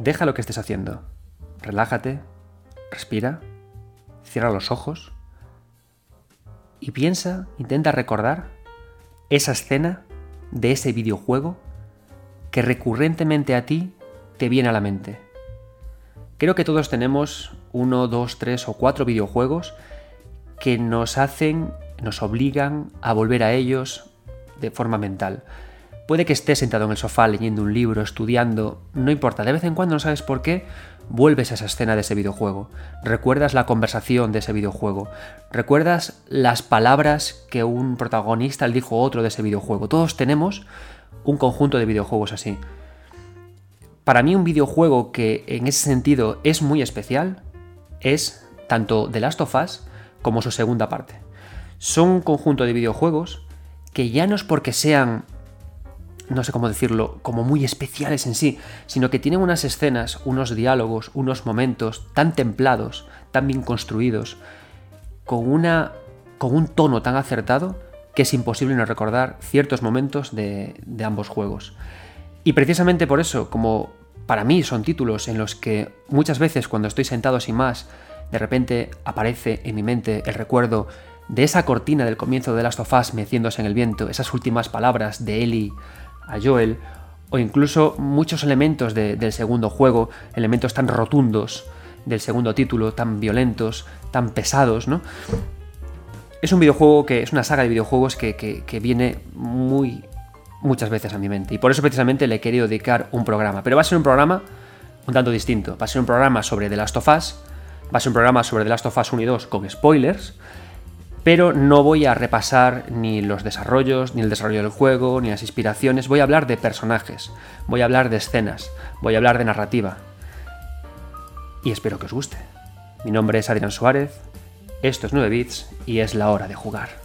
deja lo que estés haciendo, relájate, respira, cierra los ojos y piensa, intenta recordar esa escena de ese videojuego que recurrentemente a ti te viene a la mente. Creo que todos tenemos uno, dos, tres o cuatro videojuegos que nos hacen, nos obligan a volver a ellos de forma mental. Puede que estés sentado en el sofá leyendo un libro, estudiando, no importa, de vez en cuando no sabes por qué, vuelves a esa escena de ese videojuego, recuerdas la conversación de ese videojuego, recuerdas las palabras que un protagonista le dijo a otro de ese videojuego. Todos tenemos un conjunto de videojuegos así. Para mí un videojuego que en ese sentido es muy especial es tanto The Last of Us como su segunda parte. Son un conjunto de videojuegos que ya no es porque sean no sé cómo decirlo, como muy especiales en sí, sino que tienen unas escenas, unos diálogos, unos momentos tan templados, tan bien construidos, con, una, con un tono tan acertado que es imposible no recordar ciertos momentos de, ambos juegos. Y precisamente por eso, como para mí son títulos en los que muchas veces cuando estoy sentado sin más, de repente aparece en mi mente el recuerdo de esa cortina del comienzo de Last of Us meciéndose en el viento, esas últimas palabras de Ellie a Joel, o incluso muchos elementos del segundo juego, elementos tan rotundos del segundo título, tan violentos, tan pesados, ¿no? Es un videojuego que es una saga de videojuegos que, viene muy muchas veces a mi mente y por eso precisamente le he querido dedicar un programa, pero va a ser un programa un tanto distinto, va a ser un programa sobre The Last of Us, va a ser un programa sobre The Last of Us 1 y 2 con spoilers, pero no voy a repasar ni los desarrollos, ni el desarrollo del juego, ni las inspiraciones, voy a hablar de personajes, voy a hablar de escenas, voy a hablar de narrativa. Y espero que os guste. Mi nombre es Adrián Suárez, esto es 9 bits y es la hora de jugar.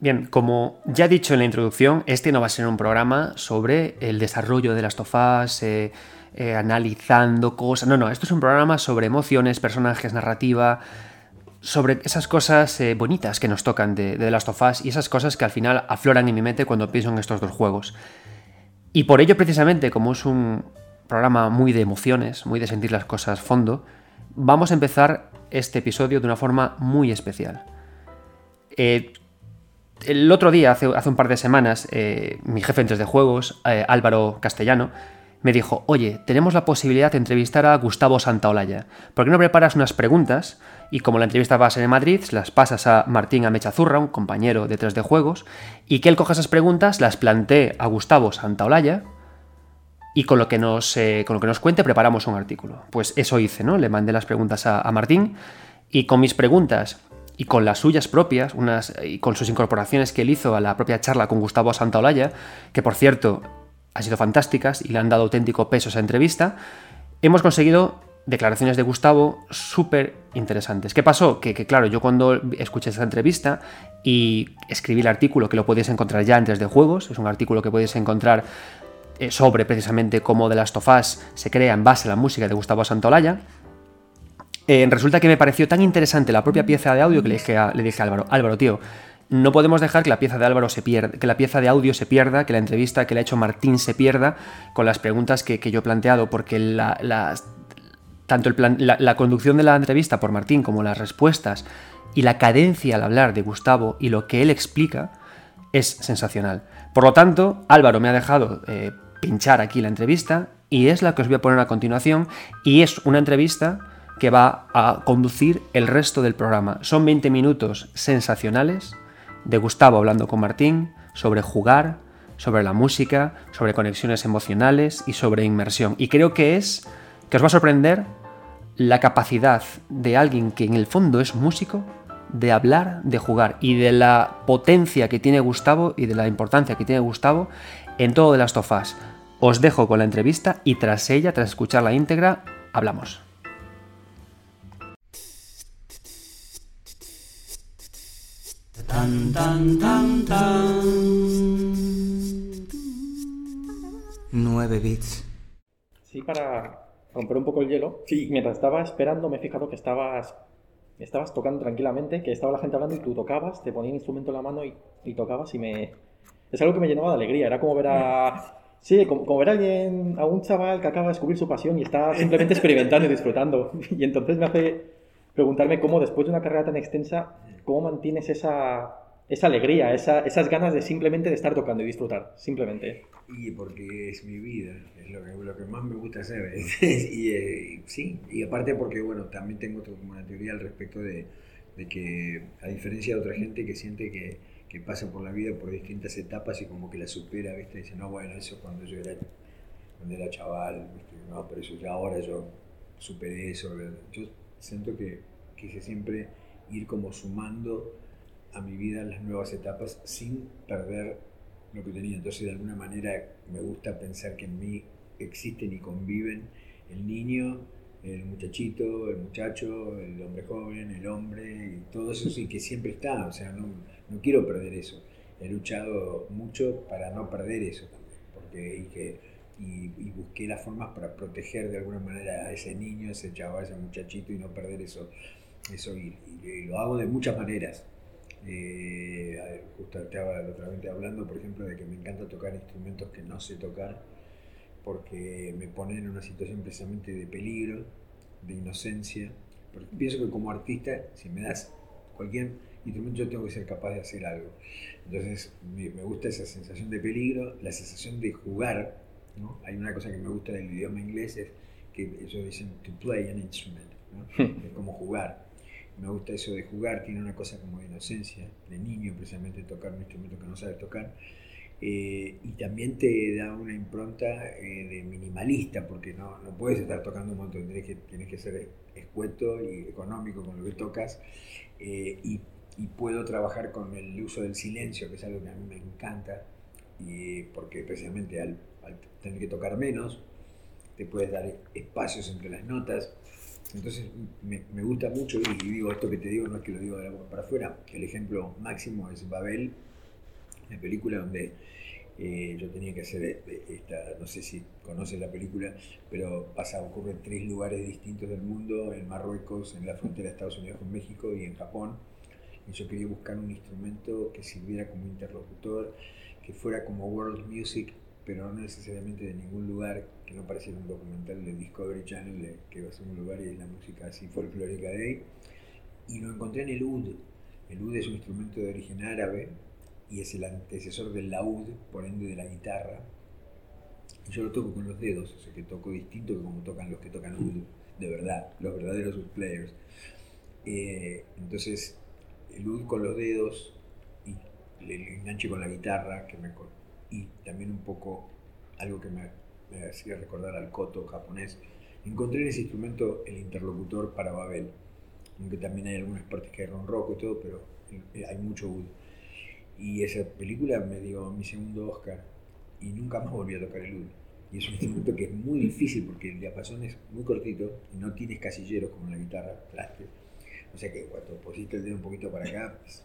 Bien, como ya he dicho en la introducción, este no va a ser un programa sobre el desarrollo de las tofás, eh, eh, analizando cosas. No, no, esto es un programa sobre emociones, personajes, narrativa, sobre esas cosas eh, bonitas que nos tocan de, de Last of Us y esas cosas que al final afloran en mi mente cuando pienso en estos dos juegos. Y por ello, precisamente, como es un programa muy de emociones, muy de sentir las cosas fondo, vamos a empezar este episodio de una forma muy especial. Eh, el otro día, hace, un par de semanas, eh, mi jefe en 3 de juegos, eh, Álvaro Castellano, me dijo, oye, tenemos la posibilidad de entrevistar a Gustavo Santaolalla. ¿Por qué no preparas unas preguntas? Y como la entrevista va a ser en Madrid, las pasas a Martín Amechazurra, un compañero de 3 de juegos, y que él coja esas preguntas, las plantee a Gustavo Santaolalla, y con lo que nos, eh, con lo que nos cuente preparamos un artículo. Pues eso hice, ¿no? Le mandé las preguntas a Martín, y con mis preguntas y con las suyas propias, unas, y con sus incorporaciones que él hizo a la propia charla con Gustavo Santaolalla, que por cierto han sido fantásticas y le han dado auténtico peso a esa entrevista, hemos conseguido declaraciones de Gustavo súper interesantes. ¿Qué pasó? Que, claro, yo cuando escuché esa entrevista y escribí el artículo, que lo podéis encontrar ya antes de juegos, es un artículo que podéis encontrar eh, sobre precisamente cómo The Last of Us se crea en base a la música de Gustavo Santaolalla, eh, resulta que me pareció tan interesante la propia pieza de audio que le dije a, le dije a Álvaro, Álvaro, tío, no podemos dejar que la pieza de Álvaro se pierda, que la pieza de audio se pierda, que la entrevista que le ha hecho Martín se pierda con las preguntas que, yo he planteado, porque la, tanto el plan, la, conducción de la entrevista por Martín como las respuestas y la cadencia al hablar de Gustavo y lo que él explica es sensacional. Por lo tanto, Álvaro me ha dejado eh, pinchar aquí la entrevista y es la que os voy a poner a continuación y es una entrevista que va a conducir el resto del programa. Son 20 minutos sensacionales de Gustavo hablando con Martín sobre jugar, sobre la música, sobre conexiones emocionales y sobre inmersión. Y creo que es que os va a sorprender la capacidad de alguien que en el fondo es músico de hablar, de jugar y de la potencia que tiene Gustavo y de la importancia que tiene Gustavo en todo de las tofas. Os dejo con la entrevista y tras ella, tras escuchar la íntegra, hablamos. 9 bits. Sí, para romper un poco el hielo. Sí. Mientras estaba esperando me he fijado que estabas, estabas tocando tranquilamente, que estaba la gente hablando y tú tocabas, te ponía un instrumento en la mano y, y tocabas y me... Es algo que me llenaba de alegría, era como ver a... Sí, como, como ver a alguien, a un chaval que acaba de descubrir su pasión y está simplemente experimentando y disfrutando. Y entonces me hace preguntarme cómo después de una carrera tan extensa, cómo mantienes esa, esa alegría, esa- esas ganas de simplemente de estar tocando y disfrutar, simplemente. Y porque es mi vida, es lo que, lo que más me gusta hacer. y eh, sí, y aparte porque, bueno, también tengo una teoría al respecto de, de que, a diferencia de otra gente que siente que, que pasa por la vida por distintas etapas y como que la supera, ¿viste? Dice, no, bueno, eso cuando yo era, cuando era chaval, ¿viste? No, pero eso ya ahora yo superé eso. Yo siento que quise siempre ir como sumando a mi vida las nuevas etapas sin perder lo que tenía. Entonces, de alguna manera, me gusta pensar que en mí existen y conviven el niño, el muchachito, el muchacho, el hombre joven, el hombre, y todo eso sí que siempre está. O sea, no, no quiero perder eso. He luchado mucho para no perder eso también. Porque, y, que, y, y busqué las formas para proteger de alguna manera a ese niño, a ese chaval, a ese muchachito y no perder eso. eso y, y- lo hago de muchas maneras. Eh, justo estaba la otra vez hablando, por ejemplo, de que me encanta tocar instrumentos que no sé tocar, porque me ponen en una situación precisamente de peligro, de inocencia. Porque pienso que como artista, si me das cualquier instrumento, yo tengo que ser capaz de hacer algo. Entonces, me gusta esa sensación de peligro, la sensación de jugar. ¿No? Hay una cosa que me gusta del idioma inglés, es que ellos dicen to play an instrument, ¿no? es como jugar. Me gusta eso de jugar, tiene una cosa como de inocencia, de niño precisamente tocar un instrumento que no sabes tocar. Eh, y también te da una impronta eh, de minimalista, porque no, no puedes estar tocando un montón, tienes que, tienes que ser escueto y económico con lo que tocas. eh, y, y puedo trabajar con el uso del silencio, que es algo que a mí me encanta, y porque precisamente al, al tener que tocar menos, te puedes dar espacios entre las notas. Entonces me, gusta mucho, y, y digo esto que te digo, no es que lo digo de la para afuera, el ejemplo máximo es Babel, la película donde eh, yo tenía que hacer eh, esta, no sé si conoces la película, pero pasa, ocurre en tres lugares distintos del mundo, en Marruecos, en la frontera de Estados Unidos con México y en Japón. Y yo quería buscar un instrumento que sirviera como interlocutor, que fuera como world music, pero no necesariamente de ningún lugar, que no pareciera un documental del Discovery Channel, de, que va a un lugar y es la música así folclórica de ahí. Y lo encontré en el oud. El oud es un instrumento de origen árabe y es el antecesor del laúd, por ende de la guitarra. Yo lo toco con los dedos, o sea que toco distinto que como tocan los que tocan oud, de verdad, los verdaderos oud players. Eh, entonces, el oud con los dedos y el enganche con la guitarra, que me, y también un poco algo que me, me hacía recordar al koto japonés. Encontré en ese instrumento el interlocutor para Babel, aunque también hay algunas partes que hay ronroco y todo, pero eh, hay mucho oud. Y esa película me dio mi segundo Oscar y nunca más volví a tocar el oud. Y es un instrumento que es muy difícil porque el diapasón es muy cortito y no tienes casilleros como en la guitarra, traste. O sea que cuando pusiste el dedo un poquito para acá, pues,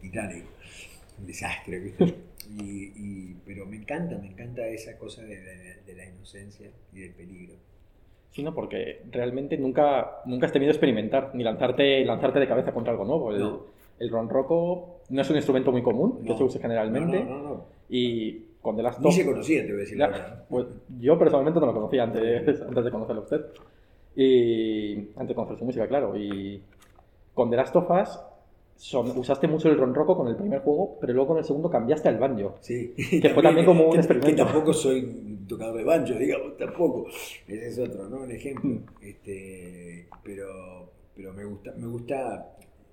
titánico, un desastre, ¿viste? Y, y- pero me encanta, me encanta esa cosa de, de- de la inocencia y del peligro. Sí, no, porque realmente nunca, nunca has temido experimentar, ni lanzarte, lanzarte de cabeza contra algo nuevo. El, No. el ronroco no es un instrumento muy común, que No. se use generalmente, No, no, no, no. y con The Last Ni se conocía, te voy a decir la verdad. pues yo personalmente no lo conocía antes, antes de conocerlo a usted. Y antes de conocer su música, claro. Y con The Last of Us son- usaste mucho el ronroco con el primer juego, pero luego con el segundo cambiaste al banjo. Sí. Que fue también como un que- experimento. Que tampoco soy tocador de banjo, digamos, tampoco. Ese es otro, ¿no? Un ejemplo. Mm. Este, pero, pero me gusta, me gusta,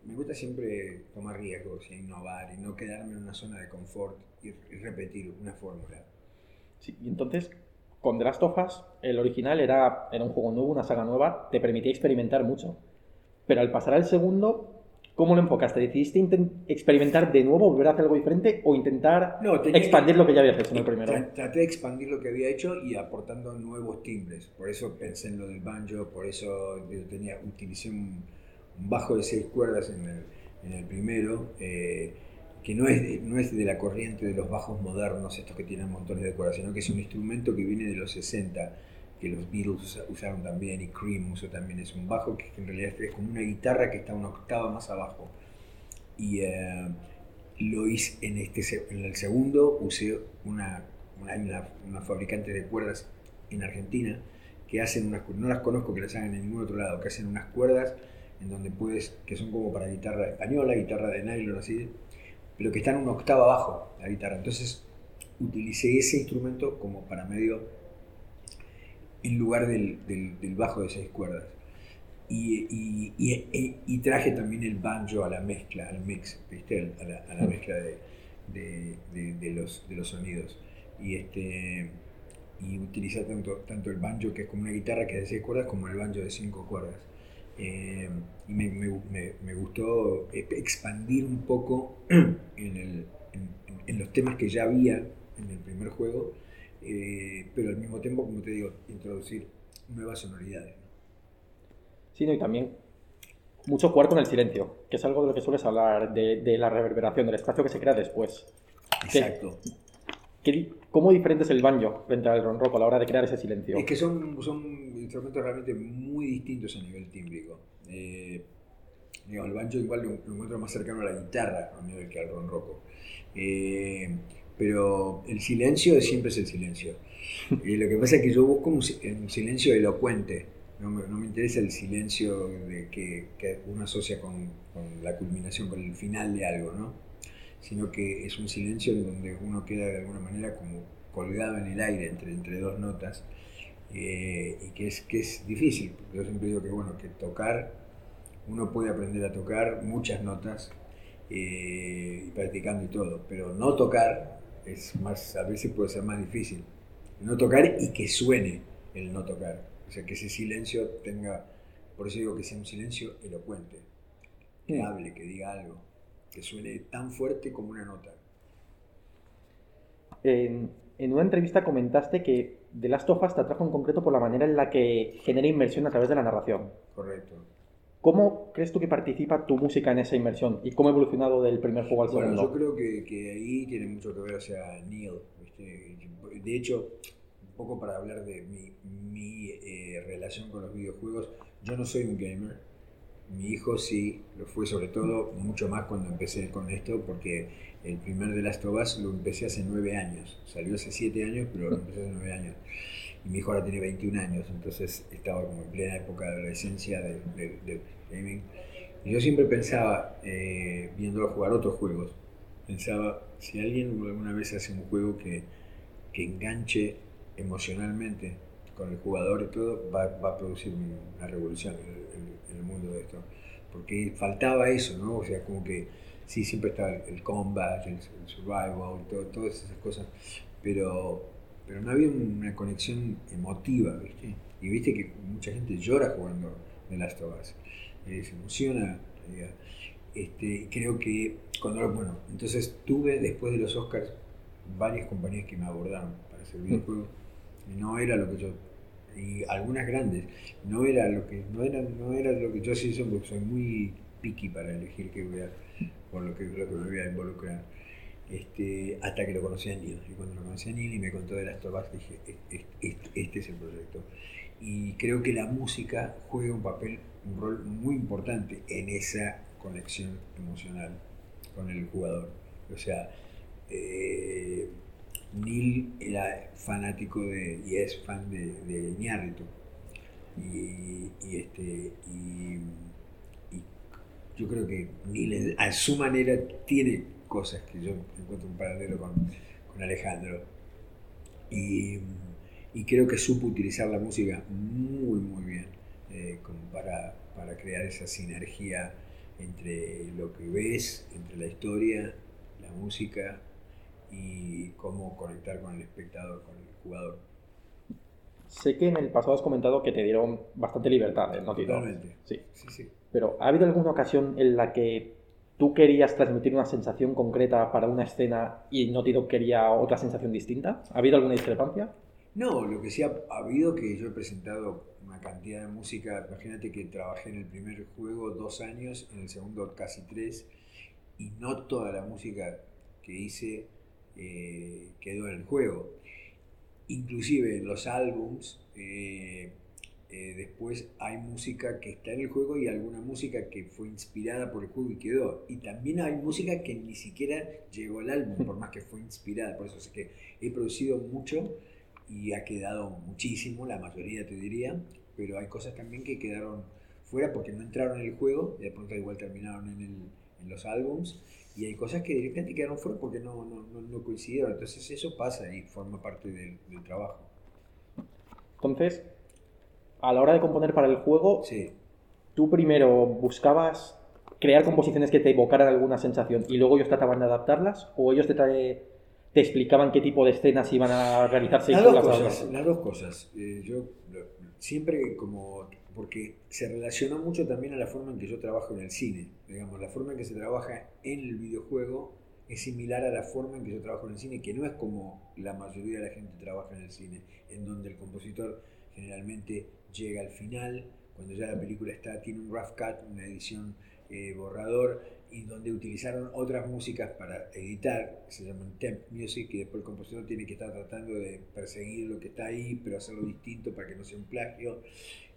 me gusta siempre tomar riesgos e innovar y no quedarme en una zona de confort y, y repetir una fórmula. Sí, y entonces, con The Last of Us, el original era, era un juego nuevo, una saga nueva, te permitía experimentar mucho. Pero al pasar al segundo, ¿cómo lo enfocaste? ¿Decidiste experimentar de nuevo, volver a hacer algo diferente o intentar No, tenía que- expandir lo que ya habías hecho en el primero? Tra- Traté de expandir lo que había hecho y aportando nuevos timbres. Por eso pensé en lo del banjo, por eso yo tenía, utilicé un, un bajo de seis cuerdas en el, en el primero. eh, que no es, de, no es de la corriente de los bajos modernos, estos que tienen montones de cuerdas, sino que es un instrumento que viene de los 60, que los Beatles usaron también y Cream usó también. Es un bajo que en realidad es como una guitarra que está una octava más abajo. Y eh, lo hice en, este, en el segundo, usé una, una, una, fabricante de cuerdas en Argentina que hacen unas, no las conozco que las hagan en ningún otro lado, que hacen unas cuerdas en donde puedes, que son como para guitarra española, guitarra de nylon así, pero que están una octava abajo la guitarra. Entonces utilicé ese instrumento como para medio en lugar del, del, bajo de seis cuerdas. Y, y, y, traje también el banjo a la mezcla, al mix, ¿viste? A, la, a la mezcla de, de, los, de los sonidos. Y, este, y utilicé tanto, tanto el banjo, que es como una guitarra que es de seis cuerdas, como el banjo de cinco cuerdas. Eh, y me, me, me, gustó expandir un poco en, el, en, los temas que ya había en el primer juego, eh, pero al mismo tiempo, como te digo, introducir nuevas sonoridades. Sí, y también mucho jugar con el silencio, que es algo de lo que sueles hablar, de, de la reverberación, del espacio que se crea después. Exacto. ¿Cómo diferente es el banjo frente al ronroco a la hora de crear ese silencio? Es que son, son instrumentos realmente muy distintos a nivel tímbrico. Eh, el banjo igual lo, encuentro más cercano a la guitarra a nivel que al ronroco. Eh, pero el silencio siempre es el silencio. Y lo que pasa es que yo busco un, silencio elocuente. No me, interesa el silencio que, uno asocia con, la culminación, con el final de algo, ¿no? sino que es un silencio en donde uno queda de alguna manera como colgado en el aire entre, entre dos notas eh, y que es, que es difícil. Yo siempre digo que, bueno, que tocar, uno puede aprender a tocar muchas notas eh, practicando y todo, pero no tocar es más, a veces puede ser más difícil. No tocar y que suene el no tocar. O sea, que ese silencio tenga, por eso digo que sea un silencio elocuente, que hable, que diga algo que suene tan fuerte como una nota. En, una entrevista comentaste que The Last of Us te atrajo en concreto por la manera en la que genera inmersión a través de la narración. Correcto. ¿Cómo crees tú que participa tu música en esa inmersión y cómo ha evolucionado del primer juego al segundo? Bueno, yo creo que, ahí tiene mucho que ver, o sea, Neil. De hecho, un poco para hablar de mi, eh, relación con los videojuegos, yo no soy un gamer, mi hijo sí, lo fue sobre todo mucho más cuando empecé con esto, porque el primer de las tobas lo empecé hace nueve años. Salió hace siete años, pero lo empecé hace nueve años. Mi hijo ahora tiene 21 años, entonces estaba como en plena época de adolescencia del de, gaming. Yo siempre pensaba, eh, viéndolo jugar otros juegos, pensaba, si alguien alguna vez hace un juego que, que enganche emocionalmente con el jugador y todo, va, va a producir una revolución en el mundo de esto. Porque faltaba eso, ¿no? O sea, como que sí, siempre está el combat, el, survival, todo, todas esas cosas, pero, pero no había una conexión emotiva, ¿viste? Y viste que mucha gente llora jugando de Last of Us, eh, se emociona. Este, creo que cuando, bueno, entonces tuve después de los Oscars varias compañías que me abordaron para hacer videojuegos y no era lo que yo y algunas grandes. No era lo que, no era, no era lo que yo soy, porque soy muy picky para elegir qué voy a, por lo que, lo que me voy a involucrar. Este, hasta que lo conocí a Neil. Y cuando lo conocí a Neil y me contó de las tobas, dije, este, es el proyecto. Y creo que la música juega un papel, un rol muy importante en esa conexión emocional con el jugador. O sea, eh, Neil era fanático de, y es fan de, de Y, este, y, yo creo que Neil a su manera tiene cosas que yo encuentro un paralelo con, con Alejandro. Y, creo que supo utilizar la música muy, muy bien eh, como para, para crear esa sinergia entre lo que ves, entre la historia, la música y cómo conectar con el espectador, con el jugador. Sé que en el pasado has comentado que te dieron bastante libertad en Naughty Totalmente. Sí. sí, sí. Pero ¿ha habido alguna ocasión en la que tú querías transmitir una sensación concreta para una escena y Naughty Dog quería otra sensación distinta? ¿Ha habido alguna discrepancia? No, lo que sí ha, habido que yo he presentado una cantidad de música. Imagínate que trabajé en el primer juego dos años, en el segundo casi tres y no toda la música que hice eh, quedó en el juego. Inclusive en los álbums, eh, eh, después hay música que está en el juego y alguna música que fue inspirada por el juego y quedó. Y también hay música que ni siquiera llegó al álbum, por más que fue inspirada. Por eso es que he producido mucho y ha quedado muchísimo, la mayoría te diría, pero hay cosas también que quedaron fuera porque no entraron en el juego y de pronto igual terminaron en, el, en los álbums y hay cosas que directamente quedaron fuera porque no, no, no, coincidieron. Entonces eso pasa y forma parte del, trabajo. Entonces, a la hora de componer para el juego, sí. tú primero buscabas crear composiciones que te evocaran alguna sensación y luego ellos trataban de adaptarlas o ellos te, te explicaban qué tipo de escenas iban a realizarse. Las, dos, cosas, las dos cosas. Eh, yo siempre como porque se relaciona mucho también a la forma en que yo trabajo en el cine. Digamos, la forma en que se trabaja en el videojuego es similar a la forma en que yo trabajo en el cine, que no es como la mayoría de la gente trabaja en el cine, en donde el compositor generalmente llega al final, cuando ya la película está, tiene un rough cut, una edición eh, borrador, y donde utilizaron otras músicas para editar, se llaman temp music, y después el compositor tiene que estar tratando de perseguir lo que está ahí, pero hacerlo distinto para que no sea un plagio.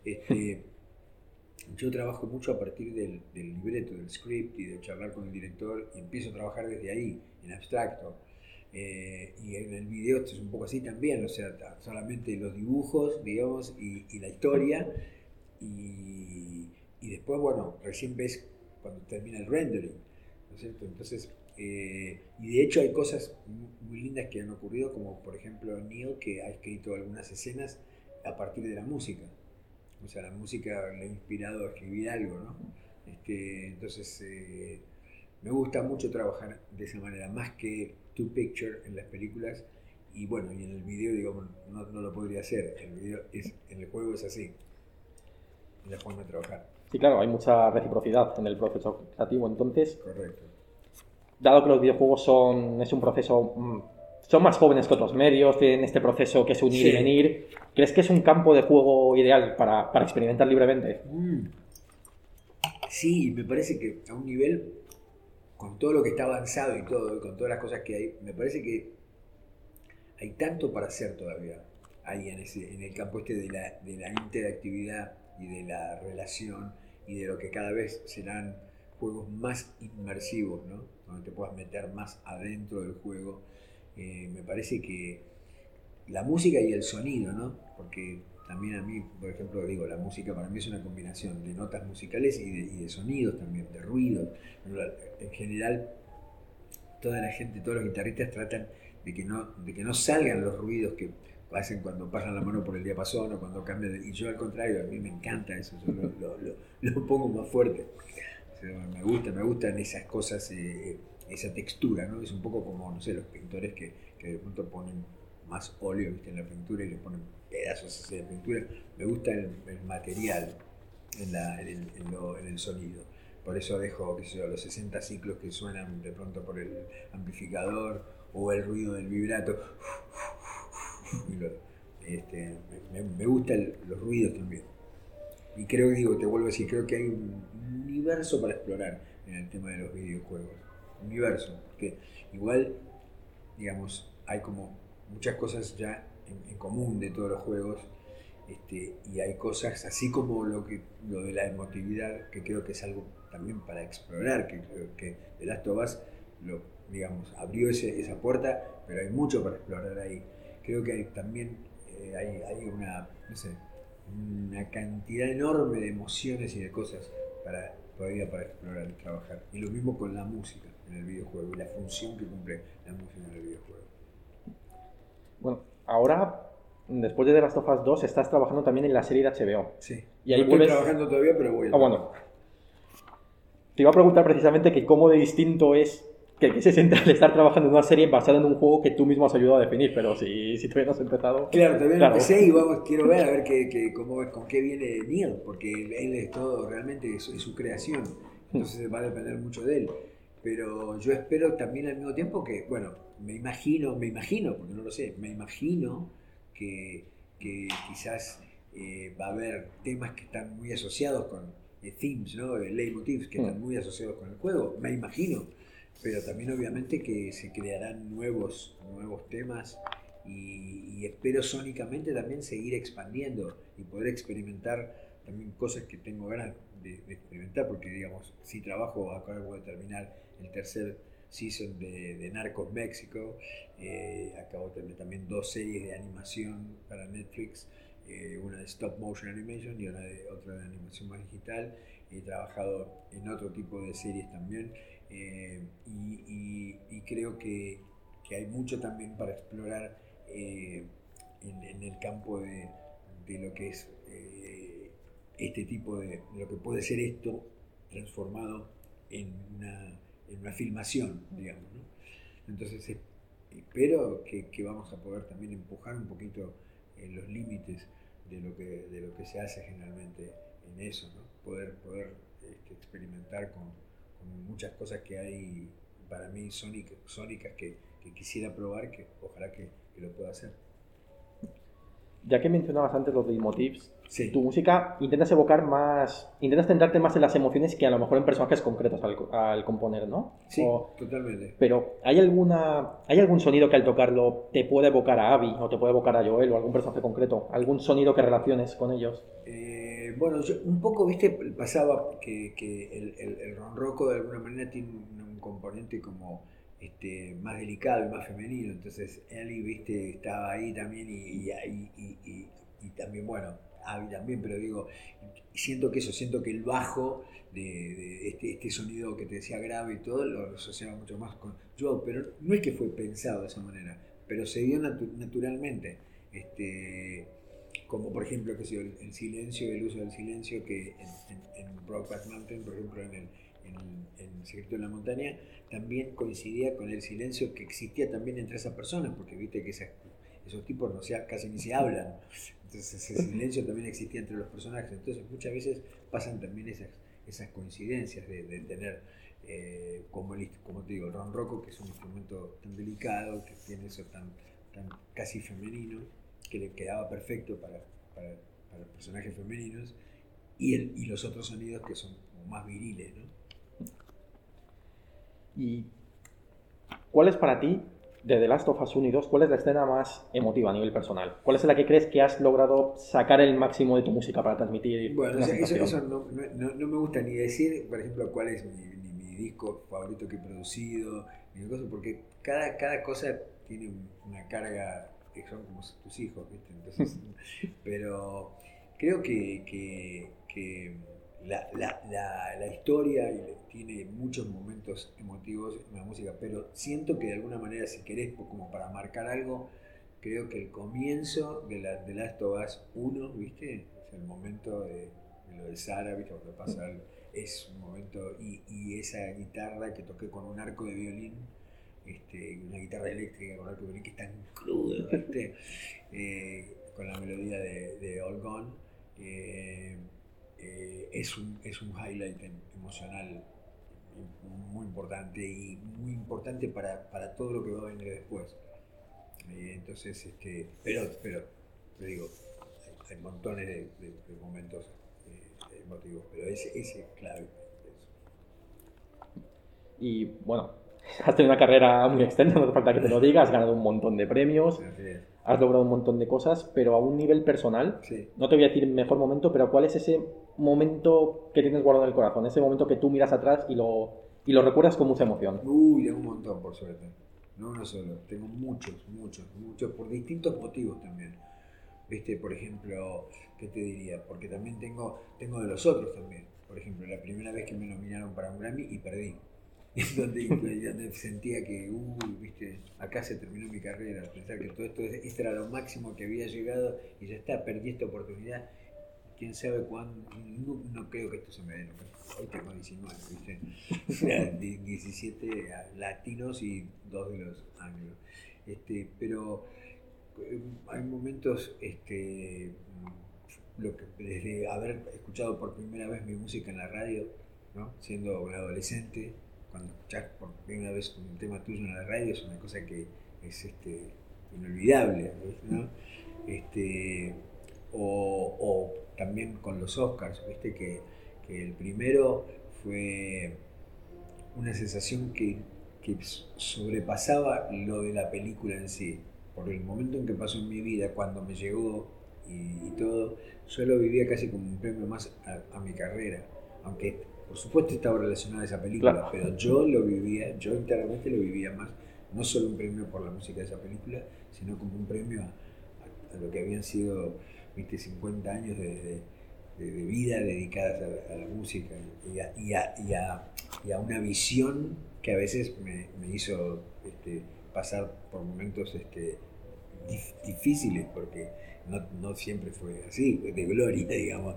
Este, yo trabajo mucho a partir del, libreto, del script y de charlar con el director y empiezo a trabajar desde ahí, en abstracto. Eh, y en el video esto es un poco así también, o sea, solamente los dibujos, digamos, y, la historia. Y, después, bueno, recién ves cuando termina el rendering, ¿no es cierto? Entonces, eh, y de hecho hay cosas muy lindas que han ocurrido, como por ejemplo Neil, que ha escrito algunas escenas a partir de la música o sea, la música le ha inspirado a escribir algo, ¿no? Este, entonces, eh, me gusta mucho trabajar de esa manera, más que to picture en las películas. Y bueno, y en el video, digo, no, no lo podría hacer. El video es, en el juego es así. En la forma de trabajar. Sí, claro, hay mucha reciprocidad en el proceso creativo. Entonces, Correcto. dado que los videojuegos son, es un proceso mm, son más jóvenes que otros medios, tienen este proceso que es unir y venir. ¿Crees que es un campo de juego ideal para, experimentar libremente? Mm. Sí, me parece que a un nivel, con todo lo que está avanzado y todo, con todas las cosas que hay, me parece que hay tanto para hacer todavía ahí en, ese, en el campo este de la, de la interactividad y de la relación y de lo que cada vez serán juegos más inmersivos, ¿no? Donde te puedas meter más adentro del juego eh, me parece que la música y el sonido, ¿no? Porque también a mí, por ejemplo, digo, la música para mí es una combinación de notas musicales y de, sonidos también, de ruidos. En general, toda la gente, todos los guitarristas tratan de que no, de que no salgan los ruidos que hacen cuando pasan la mano por el diapasón o cuando cambian. Y yo al contrario, a mí me encanta eso, yo lo, pongo más fuerte. me gusta, me gustan esas cosas. Eh, esa textura, ¿no? Es un poco como, no sé, los pintores que, que de pronto ponen más óleo en la pintura y le ponen pedazos de pintura. Me gusta el, material en, la, en, el, en, el, sonido. Por eso dejo, qué sé yo, los 60 ciclos que suenan de pronto por el amplificador o el ruido del vibrato. este, me, me gustan los ruidos también. Y creo, digo, te vuelvo a decir, creo que hay un universo para explorar en el tema de los videojuegos universo, porque igual, digamos, hay como muchas cosas ya en, común de todos los juegos, este, y hay cosas, así como lo, que, lo de la emotividad, que creo que es algo también para explorar, que creo que The lo, digamos, abrió ese, esa puerta, pero hay mucho para explorar ahí. Creo que hay, también eh, hay, hay, una, no sé, una cantidad enorme de emociones y de cosas para, todavía para explorar y trabajar. Y lo mismo con la música en el videojuego y la función que cumple la música en el videojuego. Bueno, ahora, después de The Last of Us 2, estás trabajando también en la serie de HBO. Sí. Y ahí no estoy trabajando todavía, pero voy a... Ah, bueno. Te iba a preguntar precisamente que cómo de distinto es que, se siente al estar trabajando en una serie basada en un juego que tú mismo has ayudado a definir, pero si, si todavía no has empezado... Claro, todavía no empecé y vamos, quiero ver a ver qué, cómo, con qué viene Neil, porque él es todo, realmente es, es su creación, entonces va a depender mucho de él. Pero yo espero también al mismo tiempo que, bueno, me imagino, me imagino, porque no lo sé, me imagino que, quizás eh, va a haber temas que están muy asociados con eh, themes, ¿no? Eh, leitmotivs que están mm. muy asociados con el juego, me imagino. pero también obviamente que se crearán nuevos, nuevos temas y, espero sónicamente también seguir expandiendo y poder experimentar también cosas que tengo ganas de, experimentar, porque digamos, si trabajo, acabo de terminar el tercer season de, Narcos México, eh, acabo de tener también dos series de animación para Netflix, eh, una de stop motion animation y una de, otra de animación más digital. He trabajado en otro tipo de series también eh, y, creo que, que, hay mucho también para explorar en, en, el campo de, de lo que es este tipo de, lo que puede ser esto transformado en una, en una filmación, digamos. ¿no? Entonces eh, espero que, vamos a poder también empujar un poquito en los límites de lo, que, de lo que se hace generalmente en eso, ¿no? poder, poder este, experimentar con, muchas cosas que hay para mí sónicas, que, quisiera probar, que ojalá que lo pueda hacer. Ya que mencionabas antes los leitmotivs, tu música intentas evocar más, intentas centrarte más en las emociones que a lo mejor en personajes concretos al, componer, ¿no? Sí, totalmente. Pero ¿hay alguna, ¿hay algún sonido que al tocarlo te puede evocar a Abby o te puede evocar a Joel o algún personaje concreto? ¿Algún sonido que relaciones con ellos? Eh, bueno, un poco, viste, pasaba que, el, el, el ronroco de alguna manera tiene un, componente como este, más delicado y más femenino. Entonces Ellie, viste, estaba ahí también y, y, y también, bueno, Abby también, pero digo, siento que eso, siento que el bajo de, este, este, sonido que te decía grave y todo, lo asociaba mucho más con yo, pero no es que fue pensado de esa manera, pero se dio naturalmente. Este, como por ejemplo que el, el, silencio, el uso del silencio que en, en, Brokeback Mountain, por ejemplo en el, en, Secreto de la Montaña, también coincidía con el silencio que existía también entre esas personas, porque viste que esos tipos no se, casi ni se hablan. Entonces ese silencio también existía entre los personajes. Entonces muchas veces pasan también esas, esas coincidencias de, tener, eh, como, el, como te digo, el ronroco, que es un instrumento tan delicado, que tiene eso tan, tan casi femenino, que le quedaba perfecto para, para, para personajes femeninos, y, el, y los otros sonidos que son más viriles. ¿no? ¿Y cuál es para ti de The Last of Us 1 y 2, ¿cuál es la escena más emotiva a nivel personal? ¿Cuál es la que crees que has logrado sacar el máximo de tu música para transmitir? Bueno, eso, no, me gusta ni decir, por ejemplo, cuál es mi, disco favorito que he producido, ni cosa, porque cada, cada cosa tiene una carga que son como tus hijos, ¿viste? Entonces, pero creo que, que la, la, la, historia tiene muchos momentos emotivos en la música, pero siento que de alguna manera, si querés, como para marcar algo, creo que el comienzo de, la, de Last of Us 1, ¿viste? Es el momento de, lo de Sara, ¿viste? Cuando pasa es un momento, y, y, esa guitarra que toqué con un arco de violín, este, una guitarra eléctrica con arco de violín que es tan crudo, ¿viste? Eh, con la melodía de, de All Gone. Eh, eh, es, un, es un highlight emocional muy importante y muy importante para, para todo lo que va a venir después. Eh, entonces, este, pero, pero, te digo, hay, montones de, momentos eh, emotivos, pero ese, ese es clave. Y bueno, has tenido una carrera muy extensa, no hace falta que te lo digas, has ganado un montón de premios has logrado un montón de cosas, pero a un nivel personal, no te voy a decir mejor momento, pero ¿cuál es ese momento que tienes guardado en el corazón? Ese momento que tú miras atrás y lo, y lo recuerdas con mucha emoción. Uy, tengo un montón, por suerte. No uno solo, tengo muchos, muchos, muchos, por distintos motivos también. Viste, por ejemplo, ¿qué te diría? Porque también tengo, tengo de los otros también. Por ejemplo, la primera vez que me nominaron para un Grammy y perdí. donde, sentía que, uy, viste, acá se terminó mi carrera, pensar que todo esto, esto era lo máximo que había llegado y ya está, perdí esta oportunidad, quién sabe cuándo, no, creo que esto se me dé, hoy tengo 19, viste, 17 latinos y dos de los anglos, este, pero eh, hay momentos, este, lo que, desde haber escuchado por primera vez mi música en la radio, ¿no? siendo un adolescente, cuando escuchás por primera vez un tema tuyo en la radio es una cosa que es este, inolvidable, ¿no? Este, o, también con los Oscars, viste que, que, el primero fue una sensación que que sobrepasaba lo de la película en sí. Por el momento en que pasó en mi vida, cuando me llegó y, todo, yo lo vivía casi como un premio más a, mi carrera. Aunque, por supuesto, estaba relacionada a esa película, pero yo lo vivía, yo internamente lo vivía más, no solo un premio por la música de esa película, sino como un premio a, lo que habían sido, viste, 50 años de, vida dedicadas a, la música y a, una visión que a veces me, hizo este, pasar por momentos este, difíciles, porque no, siempre fue así, de gloria, digamos.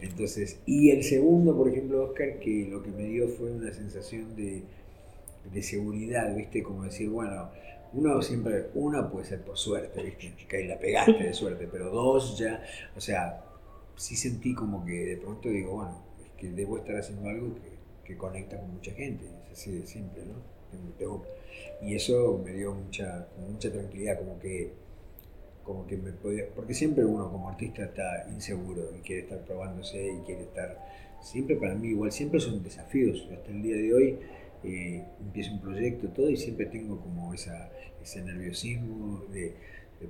Entonces, y el segundo, por ejemplo, Oscar, que lo que me dio fue una sensación de, seguridad, ¿viste? Como decir, bueno, uno siempre, una puede ser por suerte, ¿viste? Que la pegaste de suerte, pero dos ya, o sea, sí sentí como que de pronto digo, bueno, es que debo estar haciendo algo que, que conecta con mucha gente, es así de simple, ¿no? y eso me dio mucha, mucha tranquilidad, como que, como que me podía, porque siempre uno como artista está inseguro y quiere estar probándose y quiere estar, siempre para mí igual, siempre son desafíos, hasta el día de hoy eh, empiezo un proyecto, todo y siempre tengo como esa, ese nerviosismo de,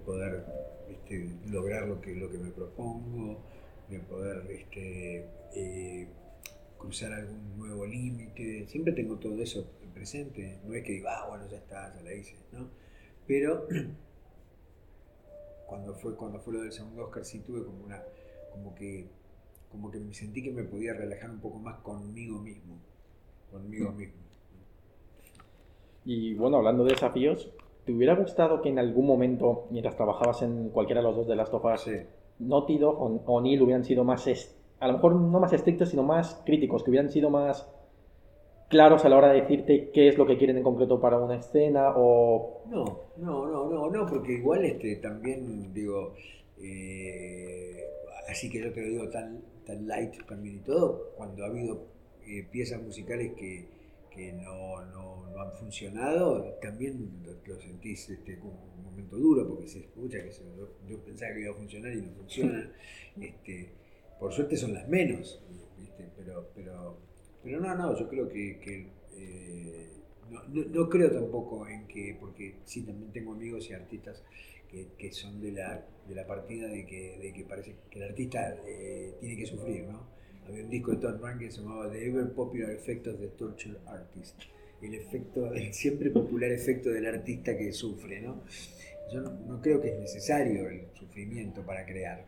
poder este, lograr lo que, lo que me propongo, de poder este, eh, cruzar algún nuevo límite, siempre tengo todo eso presente, no es que diga, ah, bueno, ya está, ya la hice, ¿no? Pero cuando fue, cuando fue lo del segundo Oscar sí tuve como una, como que, como que me sentí que me podía relajar un poco más conmigo mismo, conmigo mm. mismo. Y bueno, hablando de desafíos, ¿te hubiera gustado que en algún momento, mientras trabajabas en cualquiera de los dos de las tofas, sí. Naughty o, Neil hubieran sido más, a lo mejor no más estrictos, sino más críticos, que hubieran sido más claros a la hora de decirte qué es lo que quieren en concreto para una escena o... No, no, no, no, no, porque igual este también digo, eh, así que yo te lo digo tan, tan light también y todo, cuando ha habido eh, piezas musicales que, que no, no, no, han funcionado, también lo, sentís este, como un momento duro porque se escucha que yo, pensaba que iba a funcionar y no funciona. este, por suerte son las menos, pero, pero pero no, no, yo creo que, eh, no, creo tampoco en que, porque sí, también tengo amigos y artistas que, son de la, de la partida de que, de que parece que el artista eh, tiene que sufrir, ¿no? Había un disco de Tom Rank que se llamaba The Ever Popular Effect of the Torture Artist, el efecto, el siempre popular efecto del artista que sufre, ¿no? Yo no, creo que es necesario el sufrimiento para crear,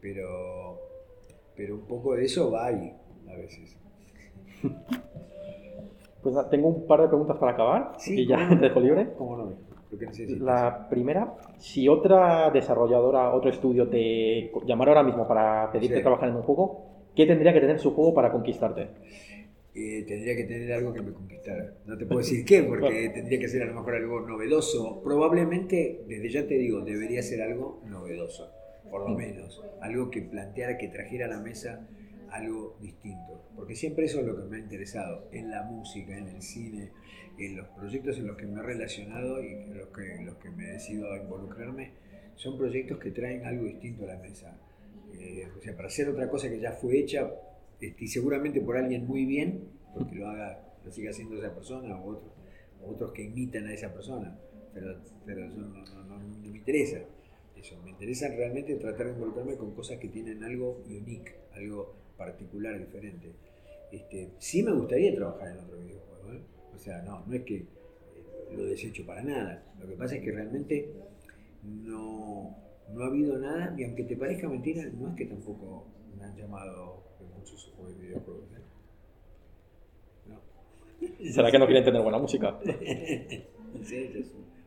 pero, pero un poco de eso va ahí a veces. Pues tengo un par de preguntas para acabar y ya te dejo libre. La primera, si otra desarrolladora, otro estudio te llamara ahora mismo para pedirte trabajar en un juego, ¿qué tendría que tener su juego para conquistarte? Eh, tendría que tener algo que me conquistara. No te puedo decir qué, porque tendría que ser a lo mejor algo novedoso. Probablemente, desde ya te digo, debería ser algo novedoso, por lo mm. menos. Algo que planteara, que trajera a la mesa algo distinto, porque siempre eso es lo que me ha interesado, en la música, en el cine, en los proyectos en los que me he relacionado y en los que, los que me he decidido a involucrarme, son proyectos que traen algo distinto a la mesa. Eh, o sea, para hacer otra cosa que ya fue hecha, este, y seguramente por alguien muy bien, porque lo haga, lo siga haciendo esa persona o otros, que imitan a esa persona, pero, pero no, no, no me interesa. Eso, me interesa realmente tratar de involucrarme con cosas que tienen algo unique, algo particular, diferente. Este, sí me gustaría trabajar en otro videojuego, ¿eh? o sea, no, no es que eh, lo desecho para nada. Lo que pasa es que realmente no, no ha habido nada, y aunque te parezca mentira, no es que tampoco me han llamado en muchos videojuegos. No. ¿Será que no quieren tener buena música?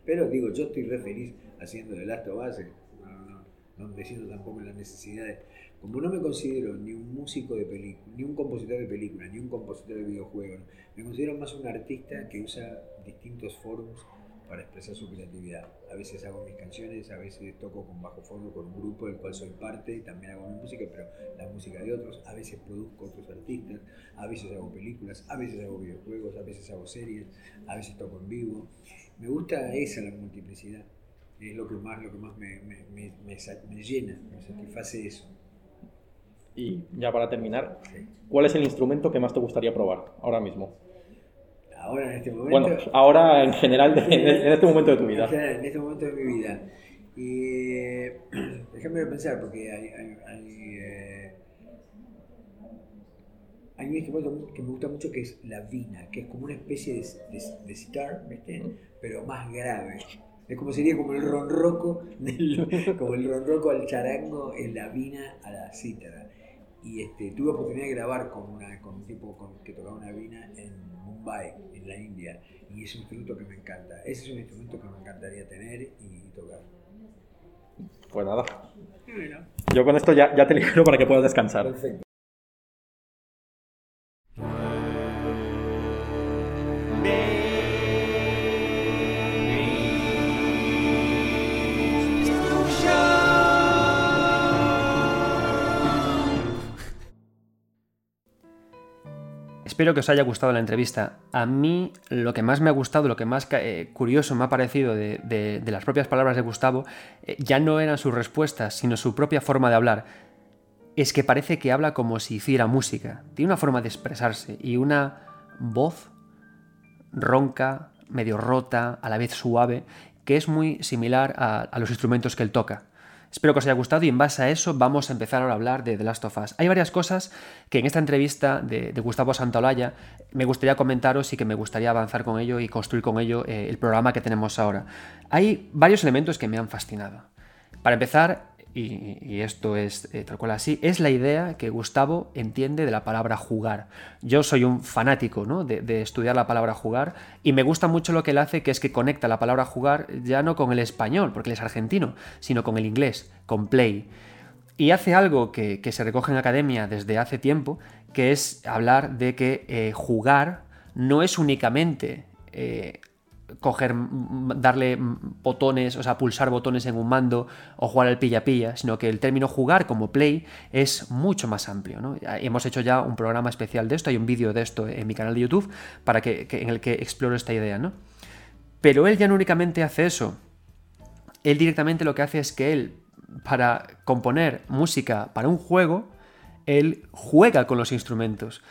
Pero digo, yo estoy re feliz haciendo The Last of Us, no, no, no me siento tampoco en la necesidad de como no me considero ni un músico de película, ni un compositor de película, ni un compositor de videojuegos, me considero más un artista que usa distintos foros para expresar su creatividad. A veces hago mis canciones, a veces toco con bajo fondo con un grupo del cual soy parte, y también hago mi música, pero la música de otros, a veces produzco otros artistas, a veces hago películas, a veces hago videojuegos, a veces hago series, a veces toco en vivo. Me gusta esa la multiplicidad, es lo que más, lo que más me, me, me, me llena, me satisface eso. Y ya para terminar, ¿cuál es el instrumento que más te gustaría probar ahora mismo? Ahora en este momento. Bueno, ahora en general, en, en este momento de tu vida. En, general, en este momento de mi vida. Y eh, déjame pensar, porque hay, hay, hay, eh, hay un instrumento que me gusta mucho que es la vina, que es como una especie de, de, de sitar, ¿viste? pero más grave. Es como sería como el ronroco, del, como el ronroco al charango en la vina a la cítara. Y este, tuve oportunidad de grabar con, una, con un tipo con, que tocaba una vina en Mumbai, en la India, y es un instrumento que me encanta. Ese es un instrumento que me encantaría tener y tocar. Pues nada. Yo con esto ya, ya te libero para que puedas descansar. Perfecto. Espero que os haya gustado la entrevista. A mí lo que más me ha gustado, lo que más eh, curioso me ha parecido de, las propias palabras de Gustavo, eh, ya no eran sus respuestas, sino su propia forma de hablar. Es que parece que habla como si hiciera música. Tiene una forma de expresarse y una voz ronca, medio rota, a la vez suave, que es muy similar a los instrumentos que él toca. Espero que os haya gustado y en base a eso vamos a empezar ahora a hablar de The Last of Us. Hay varias cosas que en esta entrevista de, Gustavo Santaolalla me gustaría comentaros y que me gustaría avanzar con ello y construir con ello eh, el programa que tenemos ahora. Hay varios elementos que me han fascinado. Para empezar, y, esto es eh, tal cual así, es la idea que Gustavo entiende de la palabra jugar. Yo soy un fanático ¿no? de, de, estudiar la palabra jugar y me gusta mucho lo que él hace, que es que conecta la palabra jugar ya no con el español, porque él es argentino, sino con el inglés, con play. Y hace algo que, que se recoge en academia desde hace tiempo, que es hablar de que eh, jugar no es únicamente eh, coger, darle botones, o sea, pulsar botones en un mando o jugar al pilla-pilla, sino que el término jugar como play es mucho más amplio. ¿no? Hemos hecho ya un programa especial de esto, hay un vídeo de esto en mi canal de YouTube para que, en el que exploro esta idea. ¿no? Pero él ya no únicamente hace eso, él directamente lo que hace es que él, para componer música para un juego, él juega con los instrumentos.